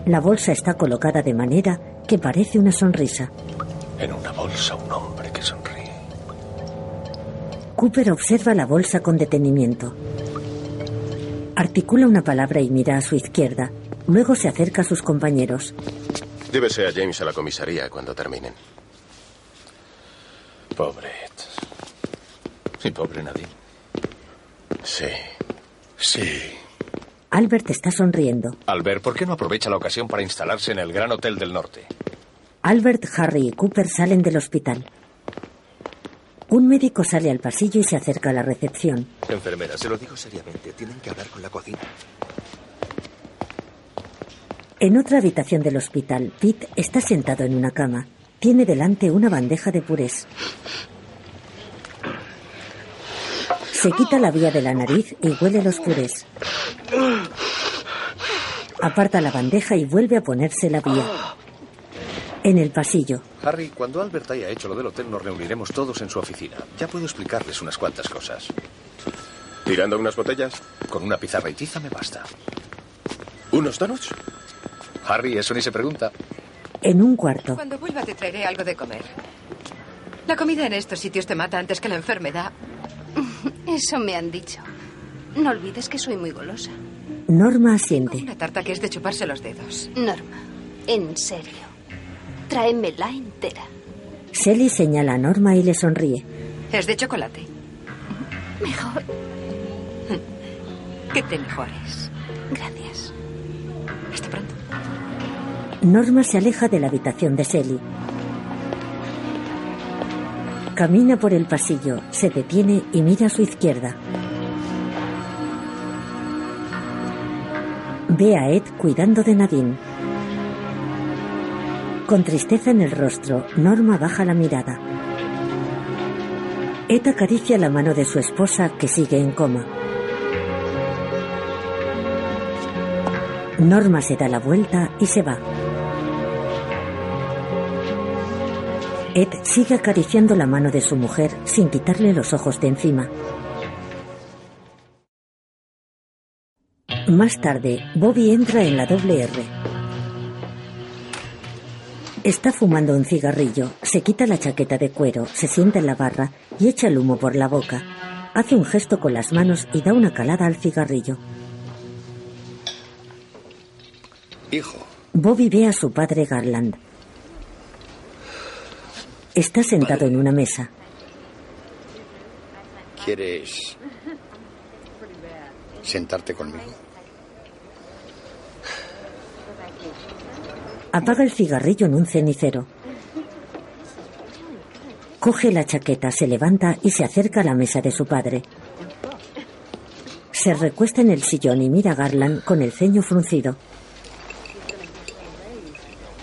La bolsa está colocada de manera que parece una sonrisa. En una bolsa un hombre. Cooper observa la bolsa con detenimiento. Articula una palabra y mira a su izquierda. Luego se acerca a sus compañeros. Llévese a James a la comisaría cuando terminen. Pobre Ed. Y pobre Nadine. Sí, sí. Albert está sonriendo. Albert, ¿por qué no aprovecha la ocasión para instalarse en el Gran Hotel del Norte? Albert, Harry y Cooper salen del hospital. Un médico sale al pasillo y se acerca a la recepción. Enfermera, se lo digo seriamente. Tienen que hablar con la cocina. En otra habitación del hospital, Pete está sentado en una cama. Tiene delante una bandeja de purés. Se quita la vía de la nariz y huele los purés. Aparta la bandeja y vuelve a ponerse la vía. En el pasillo, Harry, cuando Albert haya hecho lo del hotel, nos reuniremos todos en su oficina. Ya puedo explicarles unas cuantas cosas. ¿Tirando unas botellas? Con una pizarra y tiza me basta. ¿Unos donuts? Harry, eso ni se pregunta. en un cuarto, Cuando vuelva te traeré algo de comer. La comida en estos sitios te mata antes que la enfermedad. Eso me han dicho. No olvides que soy muy golosa. Norma asiente. Una tarta que es de chuparse los dedos. Norma, en serio. Tráemela entera. Sally señala a Norma y le sonríe. Es de chocolate. Mejor. Que te mejores. Gracias. Hasta pronto. Norma se aleja de la habitación de Sally. Camina por el pasillo, se detiene y mira a su izquierda. Ve a Ed cuidando de Nadine. Con tristeza en el rostro, Norma baja la mirada. Ed acaricia la mano de su esposa que sigue en coma. Norma se da la vuelta y se va. Ed sigue acariciando la mano de su mujer sin quitarle los ojos de encima. Más tarde, Bobby entra en la doble R. Está fumando un cigarrillo, se quita la chaqueta de cuero, se sienta en la barra y echa el humo por la boca. Hace un gesto con las manos y da una calada al cigarrillo. Hijo, Bobby ve a su padre Garland. Está sentado en una mesa. ¿quieres sentarte conmigo? Apaga el cigarrillo en un cenicero. Coge la chaqueta, se levanta y se acerca a la mesa de su padre. Se recuesta en el sillón y mira a Garland con el ceño fruncido.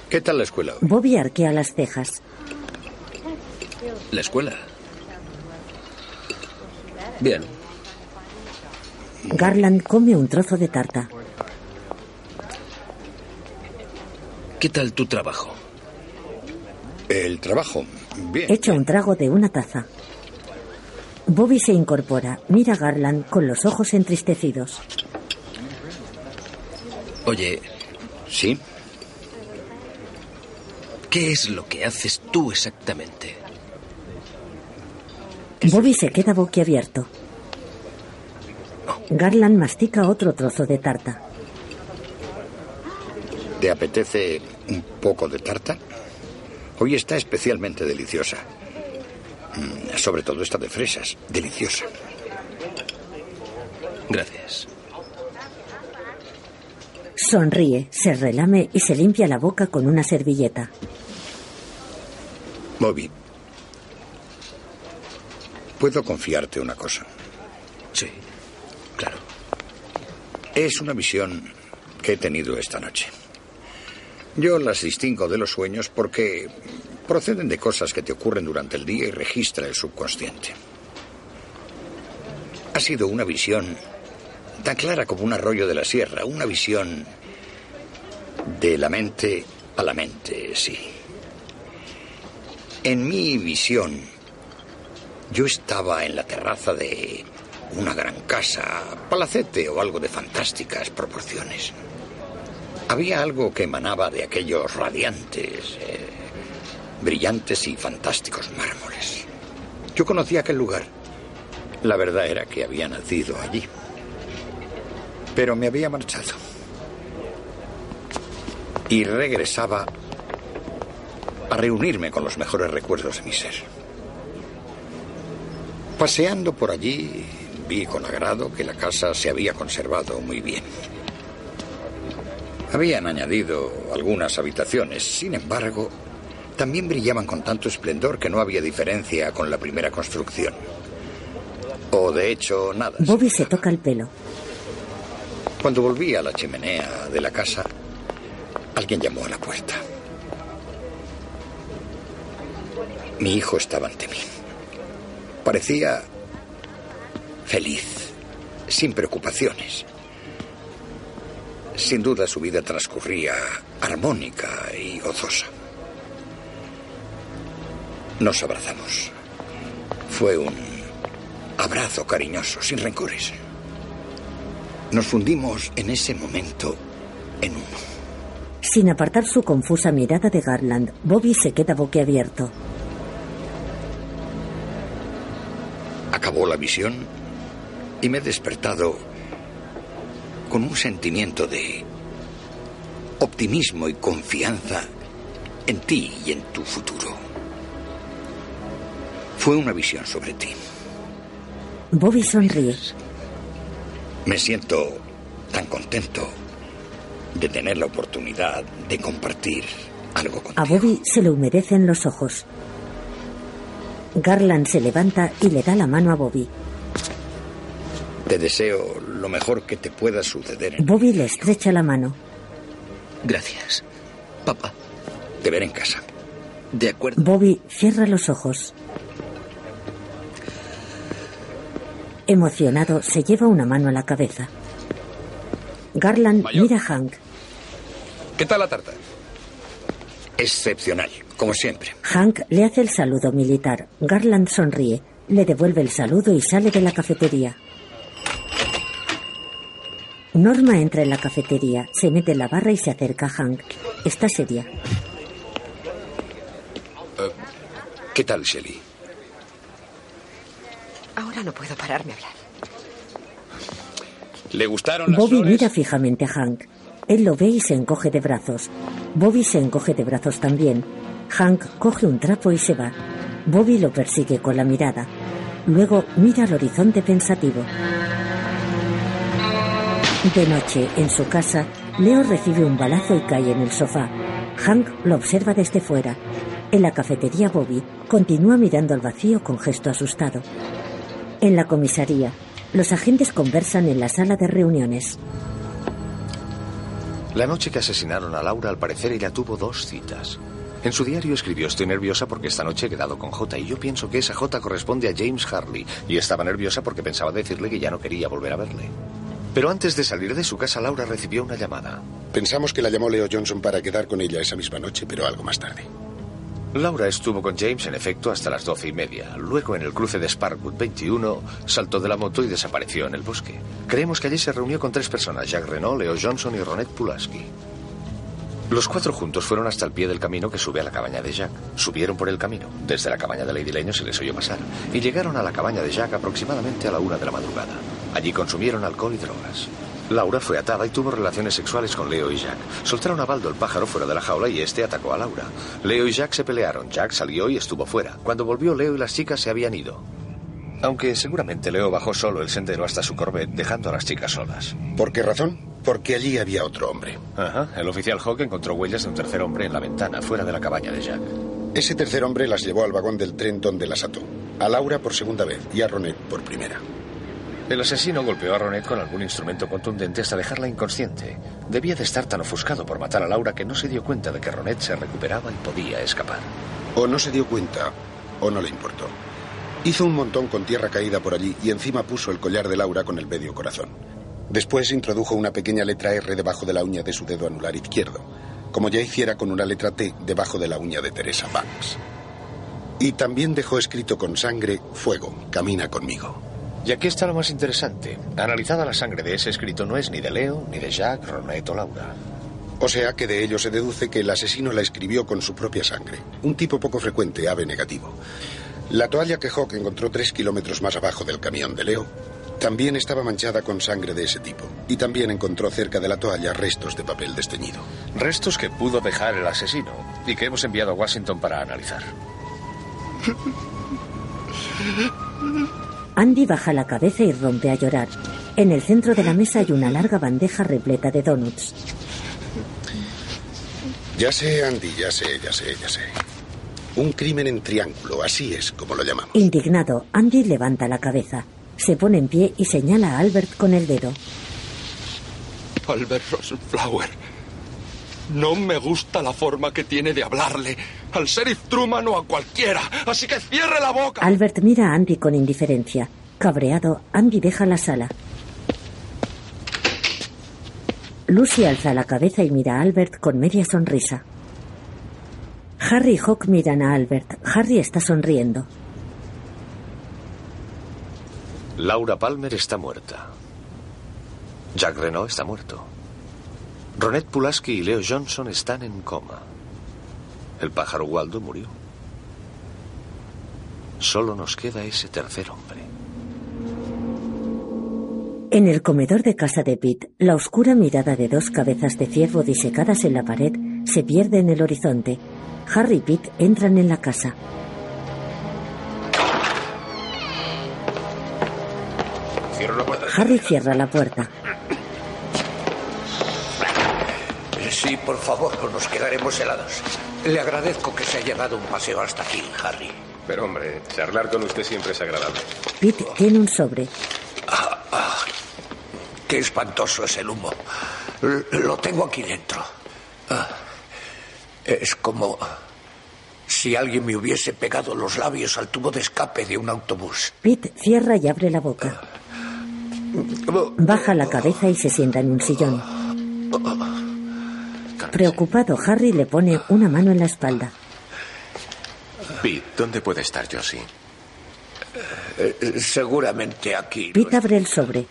¿Qué tal la escuela? hoy? Bobby arquea las cejas. ¿La escuela? Bien. Garland come un trozo de tarta. ¿Qué tal tu trabajo? El trabajo. Bien. Echa un trago de una taza. Bobby se incorpora, mira a Garland con los ojos entristecidos. Oye, ¿Sí? ¿qué es lo que haces tú exactamente? Bobby se queda boquiabierto. Garland mastica otro trozo de tarta. ¿Te apetece un poco de tarta? Hoy está especialmente deliciosa. Mm, Sobre todo esta de fresas. Deliciosa. Gracias. Sonríe, se relame y se limpia la boca con una servilleta. Bobby. ¿Puedo confiarte una cosa? Sí, claro. Es una visión que he tenido esta noche. Yo las distingo de los sueños porque proceden de cosas que te ocurren durante el día y registra el subconsciente. Ha sido una visión tan clara como un arroyo de la sierra, una visión de la mente a la mente, sí. En mi visión, yo estaba en la terraza de una gran casa, palacete o algo de fantásticas proporciones. Había algo que emanaba de aquellos radiantes, eh, brillantes y fantásticos mármoles. Yo conocía aquel lugar. La verdad era que había nacido allí. Pero me había marchado. Y regresaba a reunirme con los mejores recuerdos de mi ser. Paseando por allí, Vi con agrado que la casa se había conservado muy bien. Habían añadido algunas habitaciones, sin embargo, también brillaban con tanto esplendor que no había diferencia con la primera construcción. O de hecho, nada. Bobby se toca el pelo. Cuando volví a la chimenea de la casa, alguien llamó a la puerta. Mi hijo estaba ante mí. Parecía feliz, sin preocupaciones. Sin duda su vida transcurría armónica y gozosa. Nos abrazamos. Fue un abrazo cariñoso, sin rencores. Nos fundimos en ese momento en uno. Sin apartar su confusa mirada de Garland, Bobby se queda boquiabierto. Acabó la visión y me he despertado con un sentimiento de optimismo y confianza en ti y en tu futuro. Fue una visión sobre ti. Bobby sonríe. Me siento tan contento de tener la oportunidad de compartir algo contigo. A Bobby se le humedecen los ojos. Garland se levanta y le da la mano a Bobby. Te deseo lo mejor que te pueda suceder. Bobby le estrecha la mano. Gracias, papá. Te veré en casa. De acuerdo. Bobby cierra los ojos. Emocionado, se lleva una mano a la cabeza. Garland mira a Hank. ¿Qué tal la tarta? Excepcional, como siempre. Hank le hace el saludo militar. Garland sonríe, le devuelve el saludo y sale de la cafetería. Norma entra en la cafetería, se mete en la barra y se acerca a Hank. Está seria. Uh, ¿Qué tal, Shelly? Ahora no puedo pararme a hablar. ¿Le gustaron las Bobby flores? mira fijamente a Hank. Él lo ve y se encoge de brazos. Bobby se encoge de brazos también. Hank coge un trapo y se va. Bobby lo persigue con la mirada. Luego mira al horizonte pensativo. De noche, en su casa, Leo recibe un balazo y cae en el sofá. Hank lo observa desde fuera. En la cafetería, Bobby continúa mirando al vacío con gesto asustado. En la comisaría, los agentes conversan en la sala de reuniones. La noche que asesinaron a Laura, al parecer ella tuvo dos citas. En su diario escribió Estoy nerviosa porque esta noche he quedado con J y yo pienso que esa J corresponde a James Harley y estaba nerviosa porque pensaba decirle que ya no quería volver a verle. Pero antes de salir de su casa, Laura recibió una llamada. Pensamos que la llamó Leo Johnson para quedar con ella esa misma noche, pero algo más tarde. Laura estuvo con James en efecto hasta las doce y media. Luego, en el cruce de Sparkwood 21, saltó de la moto y desapareció en el bosque. Creemos que allí se reunió con tres personas: Jack Renault, Leo Johnson y Ronette Pulaski. Los cuatro juntos fueron hasta el pie del camino que sube a la cabaña de Jack. Subieron por el camino. Desde la cabaña de Lady Leño se les oyó pasar. Y llegaron a la cabaña de Jack aproximadamente a la una de la madrugada. Allí consumieron alcohol y drogas. Laura fue atada y tuvo relaciones sexuales con Leo y Jack. Soltaron a Baldo el pájaro fuera de la jaula y este atacó a Laura. Leo y Jack se pelearon. Jack salió y estuvo fuera. Cuando volvió, Leo y las chicas se habían ido. Aunque seguramente Leo bajó solo el sendero hasta su Corvette, dejando a las chicas solas. ¿Por qué razón? Porque allí había otro hombre. Ajá. El oficial Hawk encontró huellas de un tercer hombre en la ventana, fuera de la cabaña de Jack. Ese tercer hombre las llevó al vagón del tren donde las ató. A Laura por segunda vez y a Ronet por primera. El asesino golpeó a Ronette con algún instrumento contundente hasta dejarla inconsciente. Debía de estar tan ofuscado por matar a Laura que no se dio cuenta de que Ronette se recuperaba y podía escapar. O no se dio cuenta, o no le importó. Hizo un montón con tierra caída por allí y encima puso el collar de Laura con el medio corazón. Después introdujo una pequeña letra R debajo de la uña de su dedo anular izquierdo, como ya hiciera con una letra T debajo de la uña de Teresa Banks. Y también dejó escrito con sangre, fuego, camina conmigo. Y aquí está lo más interesante. Analizada la sangre de ese escrito no es ni de Leo, ni de Jack, Ronette o Laura. O sea que de ello se deduce que el asesino la escribió con su propia sangre. Un tipo poco frecuente, ave negativo. La toalla que Hawk encontró tres kilómetros más abajo del camión de Leo también estaba manchada con sangre de ese tipo. Y también encontró cerca de la toalla restos de papel desteñido. Restos que pudo dejar el asesino y que hemos enviado a Washington para analizar. Andy baja la cabeza y rompe a llorar. En el centro de la mesa hay una larga bandeja repleta de donuts. Ya sé, Andy, ya sé, ya sé, ya sé. Un crimen en triángulo, así es como lo llamamos. Indignado, Andy levanta la cabeza. Se pone en pie y señala a Albert con el dedo. Albert Rosenflower. No me gusta la forma que tiene de hablarle al sheriff Truman o a cualquiera, así que cierre la boca. Albert mira a Andy con indiferencia. Cabreado, Andy deja la sala. Lucy alza la cabeza y mira a Albert con media sonrisa. Harry y Hawk miran a Albert. Harry está sonriendo. Laura Palmer está muerta. Jack Renault está muerto. Ronette Pulaski y Leo Johnson están en coma. El pájaro Waldo murió. Solo nos queda ese tercer hombre. En el comedor de casa de Pete, la oscura mirada de dos cabezas de ciervo disecadas en la pared se pierde en el horizonte. Harry y Pete entran en la casa. Cierro la puerta. Harry cierra la puerta. Sí, por favor, o nos quedaremos helados. Le agradezco que se haya dado un paseo hasta aquí, Harry. Pero hombre, charlar con usted siempre es agradable. Pete tiene un sobre. Ah, ah, qué espantoso es el humo. L- lo tengo aquí dentro. Ah, es como si alguien me hubiese pegado los labios al tubo de escape de un autobús. Pete cierra y abre la boca. Baja la cabeza y se sienta en un sillón. Preocupado, Harry le pone una mano en la espalda. Pete, ¿dónde puede estar Josie? Eh, seguramente aquí. Pete abre el sobre.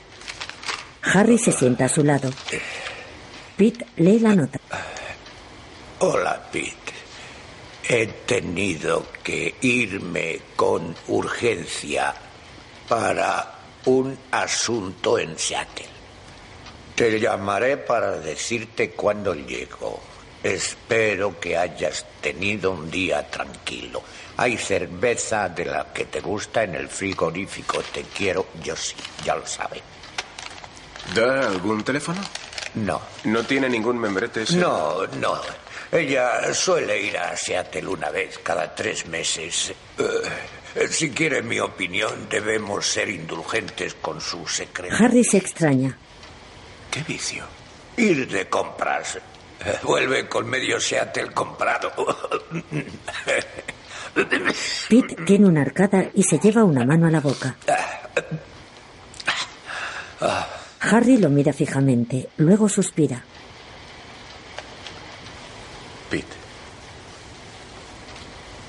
Harry se sienta a su lado. Pete lee la nota. Hola, Pete. He tenido que irme con urgencia para un asunto en Seattle. Te llamaré para decirte cuándo llego. Espero que hayas tenido un día tranquilo. Hay cerveza de la que te gusta en el frigorífico. Te quiero, yo sí, ya lo sabe. ¿Da algún teléfono? No. ¿No tiene ningún membrete? ese? No, no. Ella suele ir a Seattle una vez cada tres meses. Eh, si quiere mi opinión, debemos ser indulgentes con su secreto. Harry se extraña. ¿Qué vicio? Ir de compras. Eh, Vuelve con medio Seattle comprado. Pete tiene una arcada y se lleva una mano a la boca. Harry lo mira fijamente, luego suspira. Pete.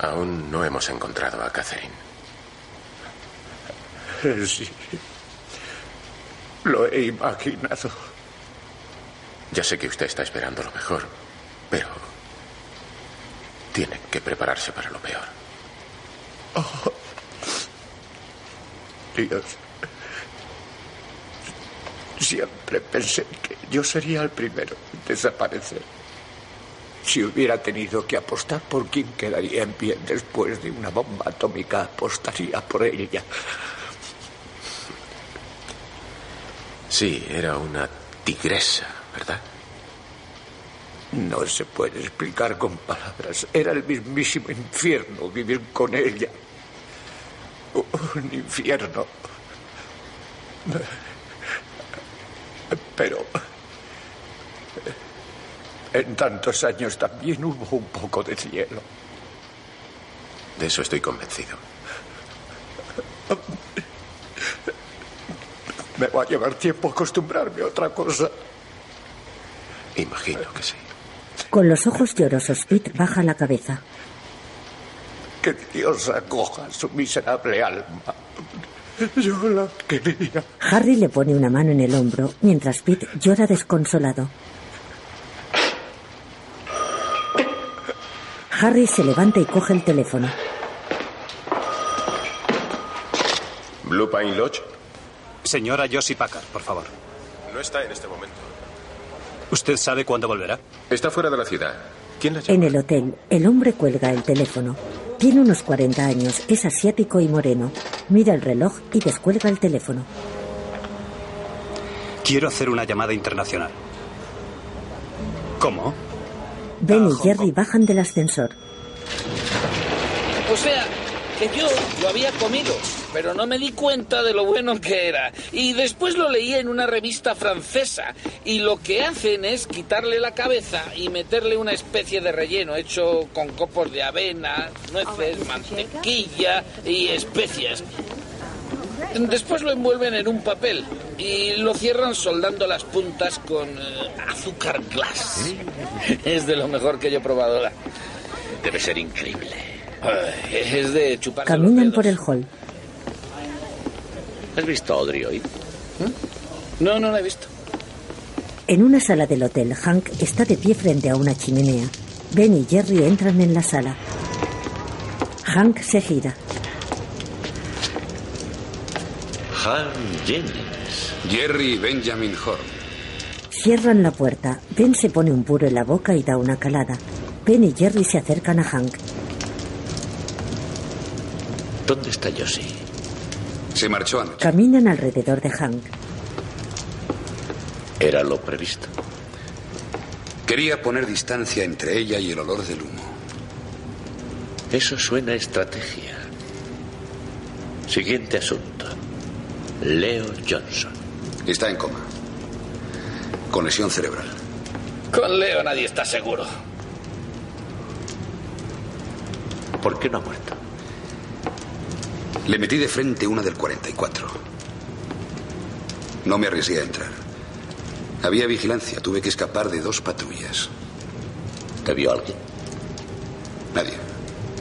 Aún no hemos encontrado a Catherine. Sí. Lo he imaginado. Ya sé que usted está esperando lo mejor, pero tiene que prepararse para lo peor. Oh. Dios. Siempre pensé que yo sería el primero en desaparecer. Si hubiera tenido que apostar por quién quedaría en pie después de una bomba atómica, apostaría por ella. Sí, era una tigresa, ¿verdad? No se puede explicar con palabras. Era el mismísimo infierno vivir con ella. Un infierno. Pero en tantos años también hubo un poco de cielo. De eso estoy convencido. Me va a llevar tiempo acostumbrarme a otra cosa. Imagino que sí. Con los ojos llorosos, Pete baja la cabeza. Que Dios acoja su miserable alma. Yo la quería. Harry le pone una mano en el hombro mientras Pete llora desconsolado. Harry se levanta y coge el teléfono. Blue Pine Lodge Señora Josie Packard, por favor. no está en este momento. ¿Usted sabe cuándo volverá? Está fuera de la ciudad. ¿Quién la En el hotel, el hombre cuelga el teléfono. Tiene unos 40 años, es asiático y moreno. mira el reloj y descuelga el teléfono. Quiero hacer una llamada internacional. ¿Cómo? Ben y Jerry bajan del ascensor. O sea, que yo lo había comido, pero no me di cuenta de lo bueno que era. Y después lo leí en una revista francesa. Y lo que hacen es quitarle la cabeza y meterle una especie de relleno hecho con copos de avena, nueces, mantequilla y especias. Después lo envuelven en un papel y lo cierran soldando las puntas con eh, azúcar glass. Es de lo mejor que yo he probado. Debe ser increíble. Ay, Es de chupar. Caminan por el hall. ¿Has visto a Audrey hoy? No, no la he visto. En una sala del hotel, Hank está de pie frente a una chimenea. Ben y Jerry entran en la sala. Hank se gira. Han Jennings. Jerry Benjamin Horn. Cierran la puerta. Ben se pone un puro en la boca y da una calada. Ben y Jerry se acercan a Hank. ¿Dónde está Josie? Se marchó anoche. Caminan alrededor de Hank. Era lo previsto. Quería poner distancia entre ella y el olor del humo. Eso suena a estrategia. Siguiente asunto. Leo Johnson. Está en coma. Con lesión cerebral. Con Leo nadie está seguro. ¿Por qué no ha muerto? Le metí de frente una del 44. No me arriesgué a entrar. Había vigilancia. Tuve que escapar de dos patrullas. ¿Te vio alguien? Nadie.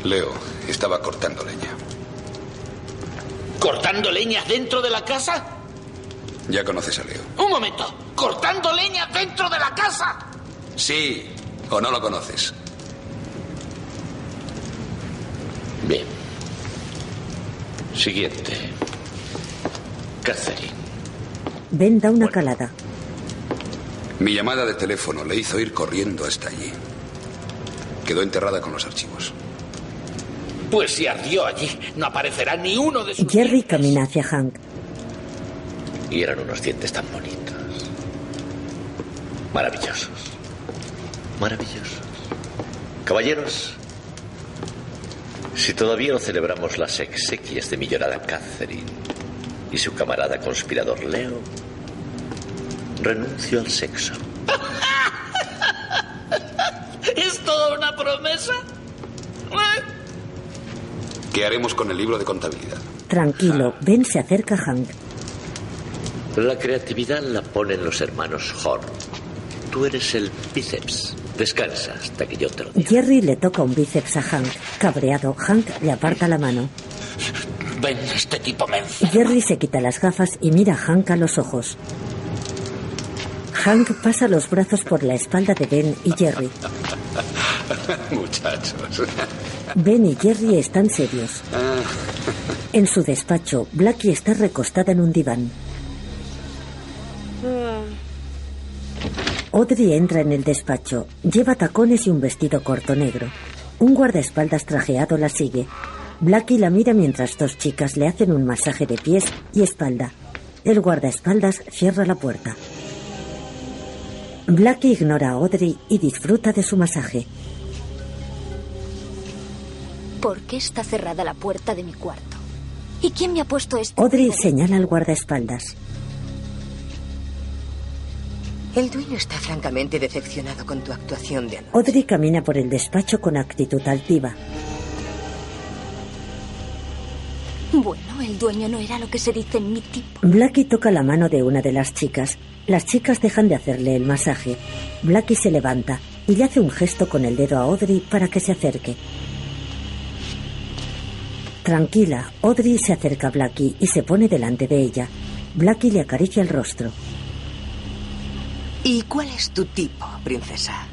Leo estaba cortando leña. ¿Cortando leña dentro de la casa? Ya conoces a Leo. Un momento. ¿Cortando leña dentro de la casa? Sí, o no lo conoces. Siguiente. Catherine. Ben da una calada. Mi llamada de teléfono le hizo ir corriendo hasta allí. Quedó enterrada con los archivos. Pues si ardió allí, no aparecerá ni uno de sus... Jerry camina hacia Hank. Y eran unos dientes tan bonitos. Maravillosos. Maravillosos. Caballeros, si todavía no celebramos las exequias de mi llorada Catherine y su camarada conspirador Leo, renuncio al sexo. ¿Es toda una promesa? ¿Qué haremos con el libro de contabilidad? Tranquilo, Ben se acerca a Hank. La creatividad la ponen los hermanos Horn. Tú eres el bíceps. Descansa hasta que yo te lo diga. Jerry le toca un bíceps a Hank. Cabreado, Hank le aparta la mano. Ven, este tipo me Jerry se quita las gafas y mira a Hank a los ojos. Hank pasa los brazos por la espalda de Ben y Jerry. Muchachos. Ben y Jerry están serios. En su despacho, Blackie está recostada en un diván. Audrey entra en el despacho. Lleva tacones y un vestido corto negro. Un guardaespaldas trajeado la sigue. Blackie la mira mientras dos chicas le hacen un masaje de pies y espalda. El guardaespaldas cierra la puerta. Blackie ignora a Audrey y disfruta de su masaje. ¿Por qué está cerrada la puerta de mi cuarto? ¿Y quién me ha puesto esto? Audrey señala al guardaespaldas. El dueño está francamente decepcionado con tu actuación de anoche. Audrey camina por el despacho con actitud altiva. Bueno, el dueño no era lo que se dice en mi tipo. Blackie toca la mano de una de las chicas. Las chicas dejan de hacerle el masaje. Blackie se levanta y le hace un gesto con el dedo a Audrey para que se acerque. Tranquila, Audrey se acerca a Blackie y se pone delante de ella. Blackie le acaricia el rostro. ¿Y cuál es tu tipo, princesa?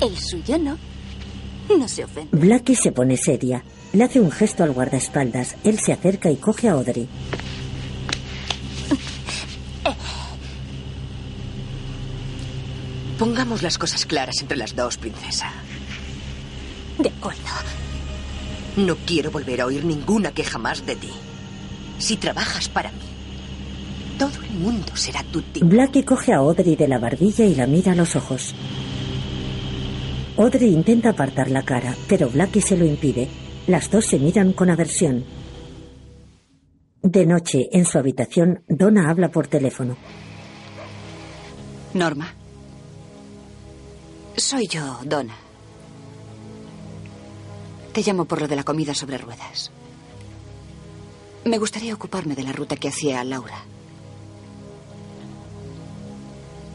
El suyo no. No se ofende. Blackie se pone seria. Le hace un gesto al guardaespaldas. Él se acerca y coge a Audrey. Pongamos las cosas claras entre las dos, princesa. De acuerdo. No quiero volver a oír ninguna queja más de ti. Si trabajas para mí, todo el mundo será tu tío. Blackie coge a Audrey de la barbilla y la mira a los ojos. Audrey intenta apartar la cara, pero Blackie se lo impide. Las dos se miran con aversión. De noche, en su habitación, Donna habla por teléfono. Norma. Soy yo, Donna. Te llamo por lo de la comida sobre ruedas. Me gustaría ocuparme de la ruta que hacía Laura.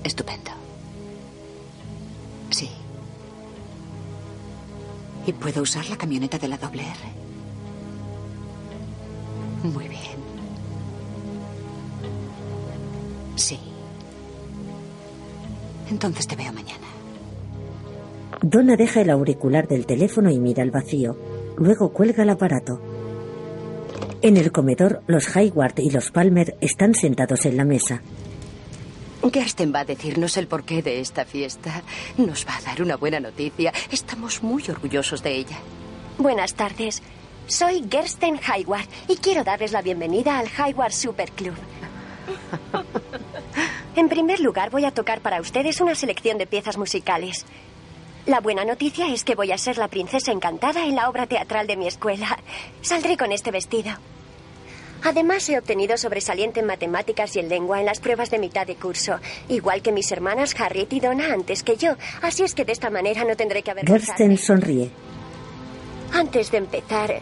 Estupendo. Sí. ¿Y puedo usar la camioneta de la doble R? Muy bien. Sí. Entonces te veo mañana. Donna deja el auricular del teléfono y mira al vacío. Luego cuelga el aparato. En el comedor, los Hayward y los Palmer están sentados en la mesa. Gersten va a decirnos el porqué de esta fiesta. Nos va a dar una buena noticia. Estamos muy orgullosos de ella. Buenas tardes. Soy Gersten Hayward y quiero darles la bienvenida al Hayward Super Club. En primer lugar, voy a tocar para ustedes una selección de piezas musicales. La buena noticia es que voy a ser la princesa encantada en la obra teatral de mi escuela. Saldré con este vestido. Además, he obtenido sobresaliente en matemáticas y en lengua en las pruebas de mitad de curso, igual que mis hermanas Harriet y Donna antes que yo. Así es que de esta manera no tendré que avergonzarme. Gersten sonríe. Antes de empezar,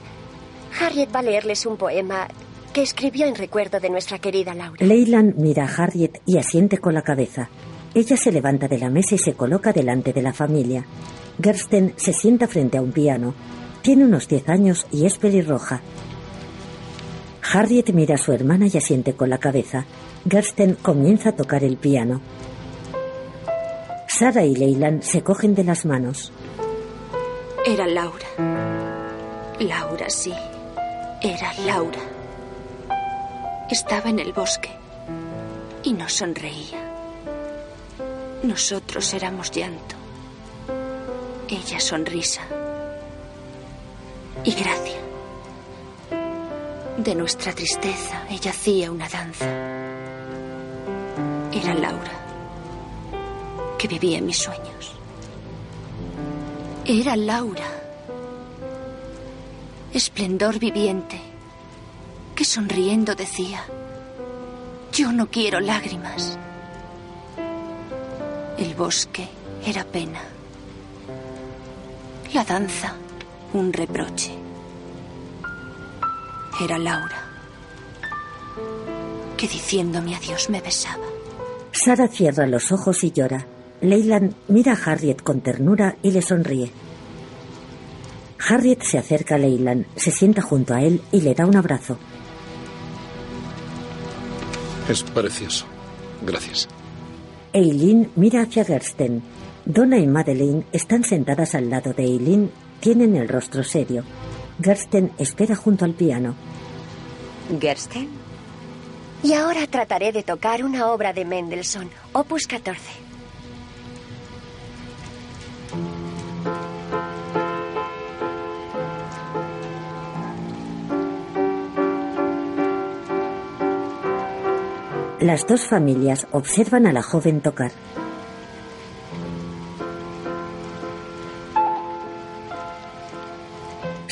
Harriet va a leerles un poema que escribió en recuerdo de nuestra querida Laura. Leyland mira a Harriet y asiente con la cabeza. Ella se levanta de la mesa y se coloca delante de la familia. Gersten se sienta frente a un piano. Tiene unos 10 años y es pelirroja. Harriet mira a su hermana y asiente con la cabeza. Gersten comienza a tocar el piano. Sara y Leyland se cogen de las manos. Era Laura. Laura, sí. Era Laura. Estaba en el bosque y nos sonreía. Nosotros éramos llanto. Ella sonrisa. Y gracia. De nuestra tristeza, ella hacía una danza. Era Laura, que vivía mis sueños. Era Laura, esplendor viviente, que sonriendo decía, yo no quiero lágrimas. El bosque era pena. La danza, un reproche. Era Laura, que diciéndome adiós me besaba. Sara cierra los ojos y llora. Leyland mira a Harriet con ternura y le sonríe. Harriet se acerca a Leyland, se sienta junto a él y le da un abrazo. Es precioso. Gracias. Eileen mira hacia Gersten. Donna y Madeleine están sentadas al lado de Eileen, tienen el rostro serio. Gersten espera junto al piano. ¿Gersten? Y ahora trataré de tocar una obra de Mendelssohn, Opus 14. Las dos familias observan a la joven tocar.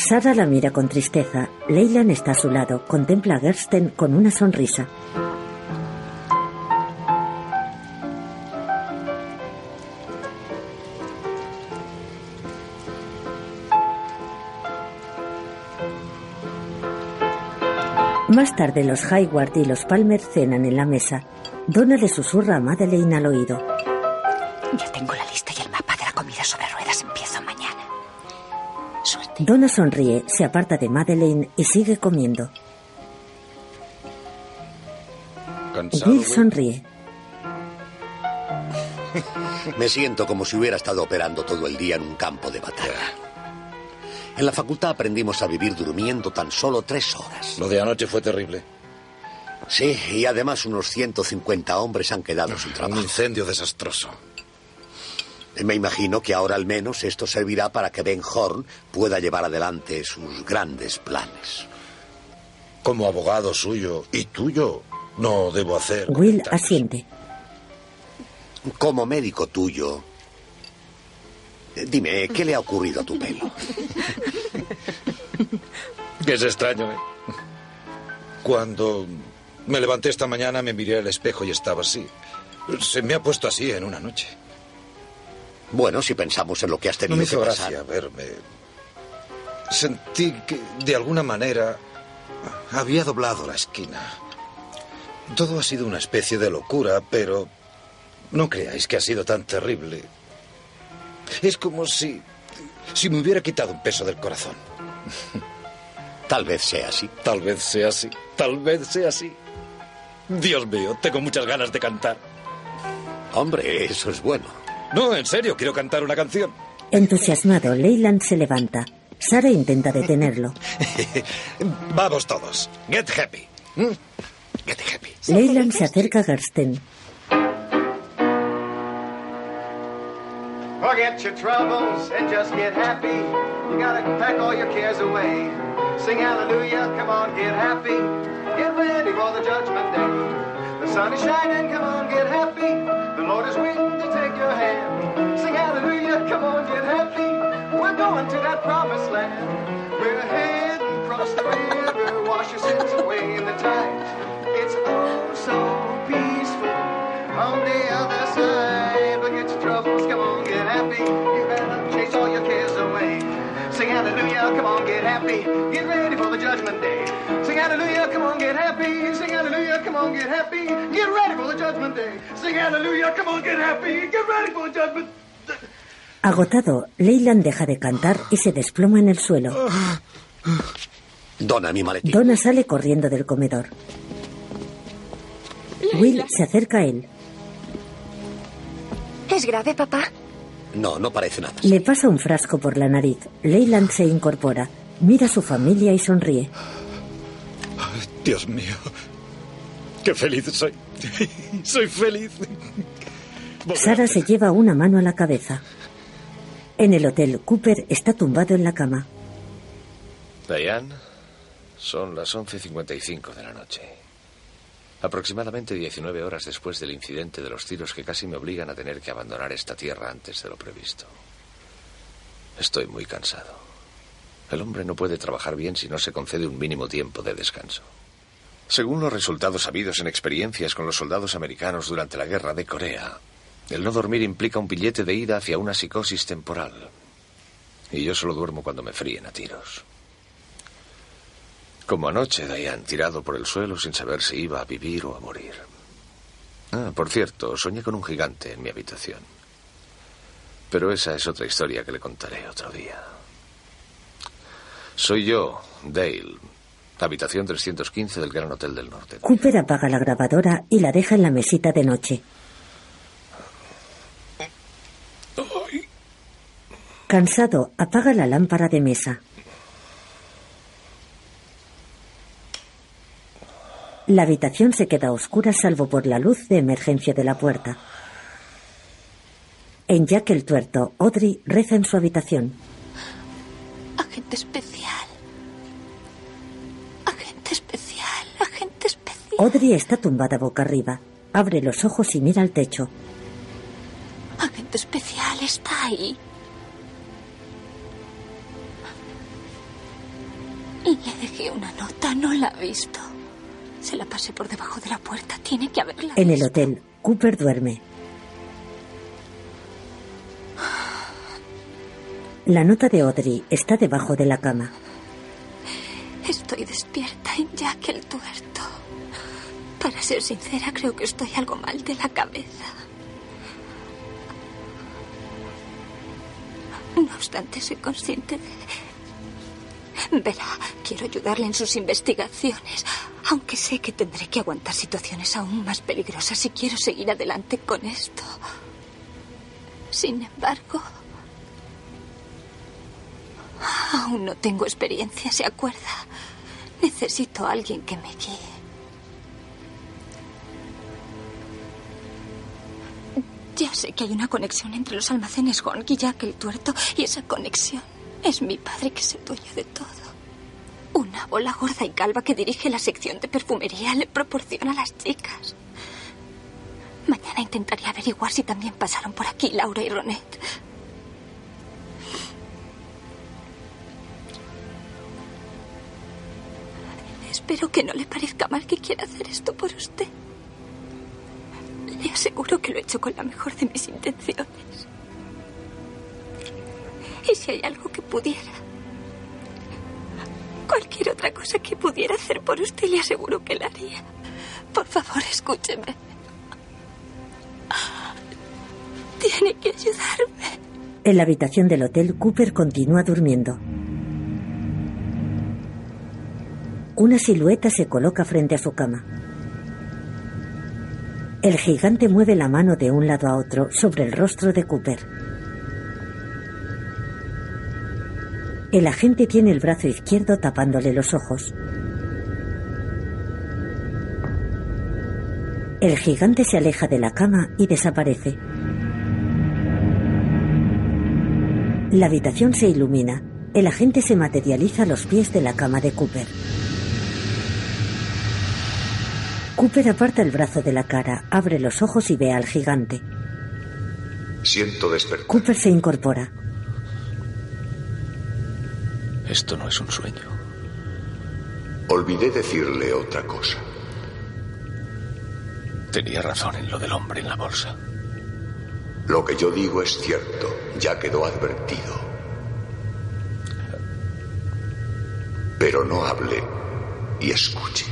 Sara la mira con tristeza. Leyland está a su lado. Contempla a Gersten con una sonrisa. Más tarde los Hayward y los Palmer cenan en la mesa. Donna le susurra a Madeleine al oído. Ya tengo la Donna sonríe, se aparta de Madeleine y sigue comiendo. ¿Cansado? Bill sonríe. Me siento como si hubiera estado operando todo el día en un campo de batalla. En la facultad aprendimos a vivir durmiendo tan solo tres horas. Lo de anoche fue terrible. Sí, y además unos 150 hombres han quedado sin trabajo. Un incendio desastroso. Me imagino que ahora al menos esto servirá para que Ben Horn pueda llevar adelante sus grandes planes. Como abogado suyo y tuyo, no debo hacer. Will asiente. Como médico tuyo, dime, ¿qué le ha ocurrido a tu pelo? Que es extraño, ¿eh? Cuando me levanté esta mañana me miré al espejo y estaba así. Se me ha puesto así en una noche. Bueno, si pensamos en lo que has tenido No me que gracia pasar. verme. Sentí que, de alguna manera, había doblado la esquina. Todo ha sido una especie de locura, pero no creáis que ha sido tan terrible. Es como si. si me hubiera quitado un peso del corazón. Tal vez sea así. Tal vez sea así. Tal vez sea así. Dios mío, tengo muchas ganas de cantar. Hombre, eso es bueno. No, en serio, quiero cantar una canción. Entusiasmado, Leyland se levanta. Sara intenta detenerlo. Vamos todos. Get happy. ¿Mm? Get happy. Leyland se acerca a Gersten. Forget your troubles and just get happy. You gotta pack all your cares away. Sing hallelujah, come on, get happy. Get ready for the judgment day. The sun is shining, come on, get happy. The Lord is waiting to take your hand. Sing hallelujah, come on, get happy. We're going to that promised land. We're heading across the river, wash your sins away in the tide. It's oh so peaceful on the other side. Forget your troubles, come on, get happy. You better chase all your cares away. Sing hallelujah, come on, get happy. Get ready for the judgment day. Sing hallelujah, come on, get happy. Sing hallelujah, come on, get happy. Get ready for the judgment day. Sing hallelujah, come on, get happy. Get ready for the judgment Agotado, Leyland deja de cantar y se desploma en el suelo. Dona mi maletín. Donna sale corriendo del comedor. Will se acerca a él. ¿Es grave, papá? No, no parece nada. Le pasa un frasco por la nariz. Leyland se incorpora. Mira a su familia y sonríe. Dios mío. Qué feliz soy. Soy feliz. Sara se lleva una mano a la cabeza. En el hotel, Cooper está tumbado en la cama. Diane, son las 11.55 de la noche. Aproximadamente 19 horas después del incidente de los tiros que casi me obligan a tener que abandonar esta tierra antes de lo previsto. Estoy muy cansado. El hombre no puede trabajar bien si no se concede un mínimo tiempo de descanso. Según los resultados habidos en experiencias con los soldados americanos durante la guerra de Corea, el no dormir implica un billete de ida hacia una psicosis temporal. Y yo solo duermo cuando me fríen a tiros. Como anoche, Diane, tirado por el suelo sin saber si iba a vivir o a morir. Ah, por cierto, soñé con un gigante en mi habitación. Pero esa es otra historia que le contaré otro día. Soy yo, Dale, habitación 315 del Gran Hotel del Norte. Cooper apaga la grabadora y la deja en la mesita de noche. Cansado, apaga la lámpara de mesa. La habitación se queda oscura salvo por la luz de emergencia de la puerta. En Jack el tuerto, Audrey reza en su habitación. Agente especial. Agente especial. Agente especial. Audrey está tumbada boca arriba. Abre los ojos y mira al techo. Agente especial está ahí. Le dejé una nota, no la ha visto. Se la pasé por debajo de la puerta. Tiene que haberla En el hotel, Cooper duerme. La nota de Audrey está debajo de la cama. Estoy despierta en Jack el tuerto. Para ser sincera, creo que estoy algo mal de la cabeza. No obstante, soy consciente de... Verá, quiero ayudarle en sus investigaciones, aunque sé que tendré que aguantar situaciones aún más peligrosas si quiero seguir adelante con esto. Sin embargo, aún no tengo experiencia, ¿se acuerda? Necesito a alguien que me guíe. Ya sé que hay una conexión entre los almacenes Honk y Jack el tuerto, y esa conexión es mi padre que es el dueño de todo. Una bola gorda y calva que dirige la sección de perfumería le proporciona a las chicas. Mañana intentaré averiguar si también pasaron por aquí Laura y Ronet. Espero que no le parezca mal que quiera hacer esto por usted. Le aseguro que lo he hecho con la mejor de mis intenciones. Y si hay algo que pudiera, cualquier otra cosa que pudiera hacer por usted, le aseguro que la haría. Por favor, escúcheme. Tiene que ayudarme. En la habitación del hotel, Cooper continúa durmiendo. Una silueta se coloca frente a su cama. El gigante mueve la mano de un lado a otro sobre el rostro de Cooper. El agente tiene el brazo izquierdo tapándole los ojos. El gigante se aleja de la cama y desaparece. La habitación se ilumina. El agente se materializa a los pies de la cama de Cooper. Cooper aparta el brazo de la cara, abre los ojos y ve al gigante. Siento despertar. Cooper se incorpora. Esto no es un sueño. Olvidé decirle otra cosa. Tenía razón en lo del hombre en la bolsa. Lo que yo digo es cierto, ya quedó advertido. Pero no hable y escuche.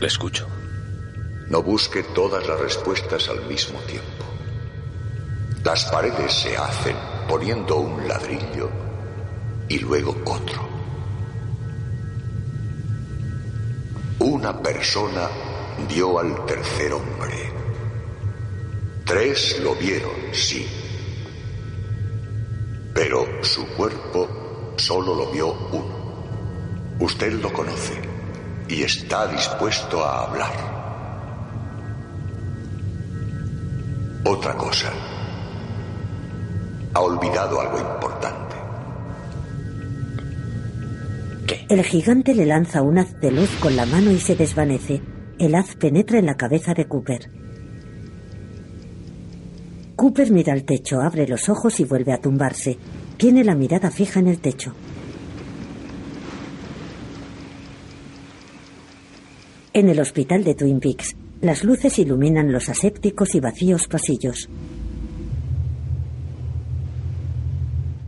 Le escucho. No busque todas las respuestas al mismo tiempo. Las paredes se hacen poniendo un ladrillo y luego otro. Una persona dio al tercer hombre. Tres lo vieron, sí. Pero su cuerpo solo lo vio uno. Usted lo conoce y está dispuesto a hablar. Otra cosa. Ha olvidado algo importante. El gigante le lanza un haz de luz con la mano y se desvanece. El haz penetra en la cabeza de Cooper. Cooper mira al techo, abre los ojos y vuelve a tumbarse. Tiene la mirada fija en el techo. En el hospital de Twin Peaks, las luces iluminan los asépticos y vacíos pasillos.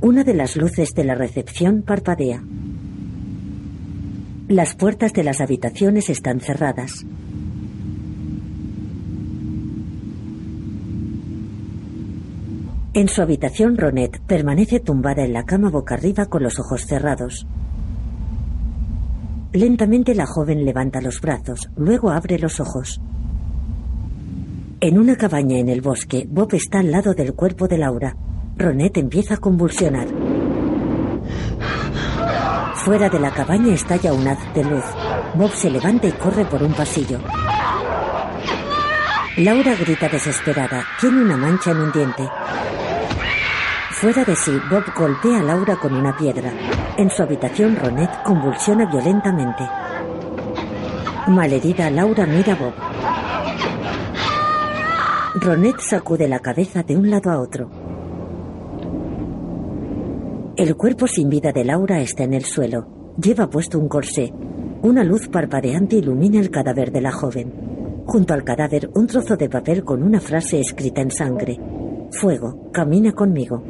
Una de las luces de la recepción parpadea. Las puertas de las habitaciones están cerradas. En su habitación, Ronet permanece tumbada en la cama boca arriba con los ojos cerrados. Lentamente la joven levanta los brazos, luego abre los ojos. En una cabaña en el bosque, Bob está al lado del cuerpo de Laura. Ronet empieza a convulsionar. Fuera de la cabaña estalla un haz de luz. Bob se levanta y corre por un pasillo. Laura grita desesperada. Tiene una mancha en un diente. Fuera de sí, Bob golpea a Laura con una piedra. En su habitación, Ronet convulsiona violentamente. Malherida, Laura mira a Bob. Ronet sacude la cabeza de un lado a otro. El cuerpo sin vida de Laura está en el suelo. Lleva puesto un corsé. Una luz parpadeante ilumina el cadáver de la joven. Junto al cadáver, un trozo de papel con una frase escrita en sangre. Fuego, camina conmigo.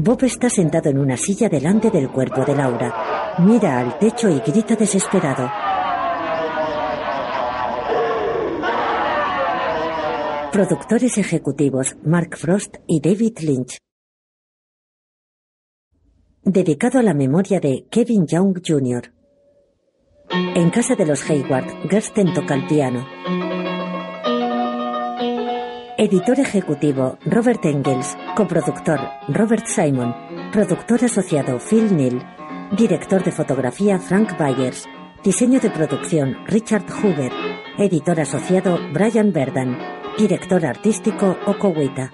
Bob está sentado en una silla delante del cuerpo de Laura. Mira al techo y grita desesperado. Productores ejecutivos Mark Frost y David Lynch. Dedicado a la memoria de Kevin Young Jr. En casa de los Hayward, Gersten toca el piano. Editor ejecutivo Robert Engels, coproductor Robert Simon, productor asociado Phil Neal, director de fotografía Frank Byers, diseño de producción Richard Hoover, Editor asociado Brian Verdan. Director artístico Okowita.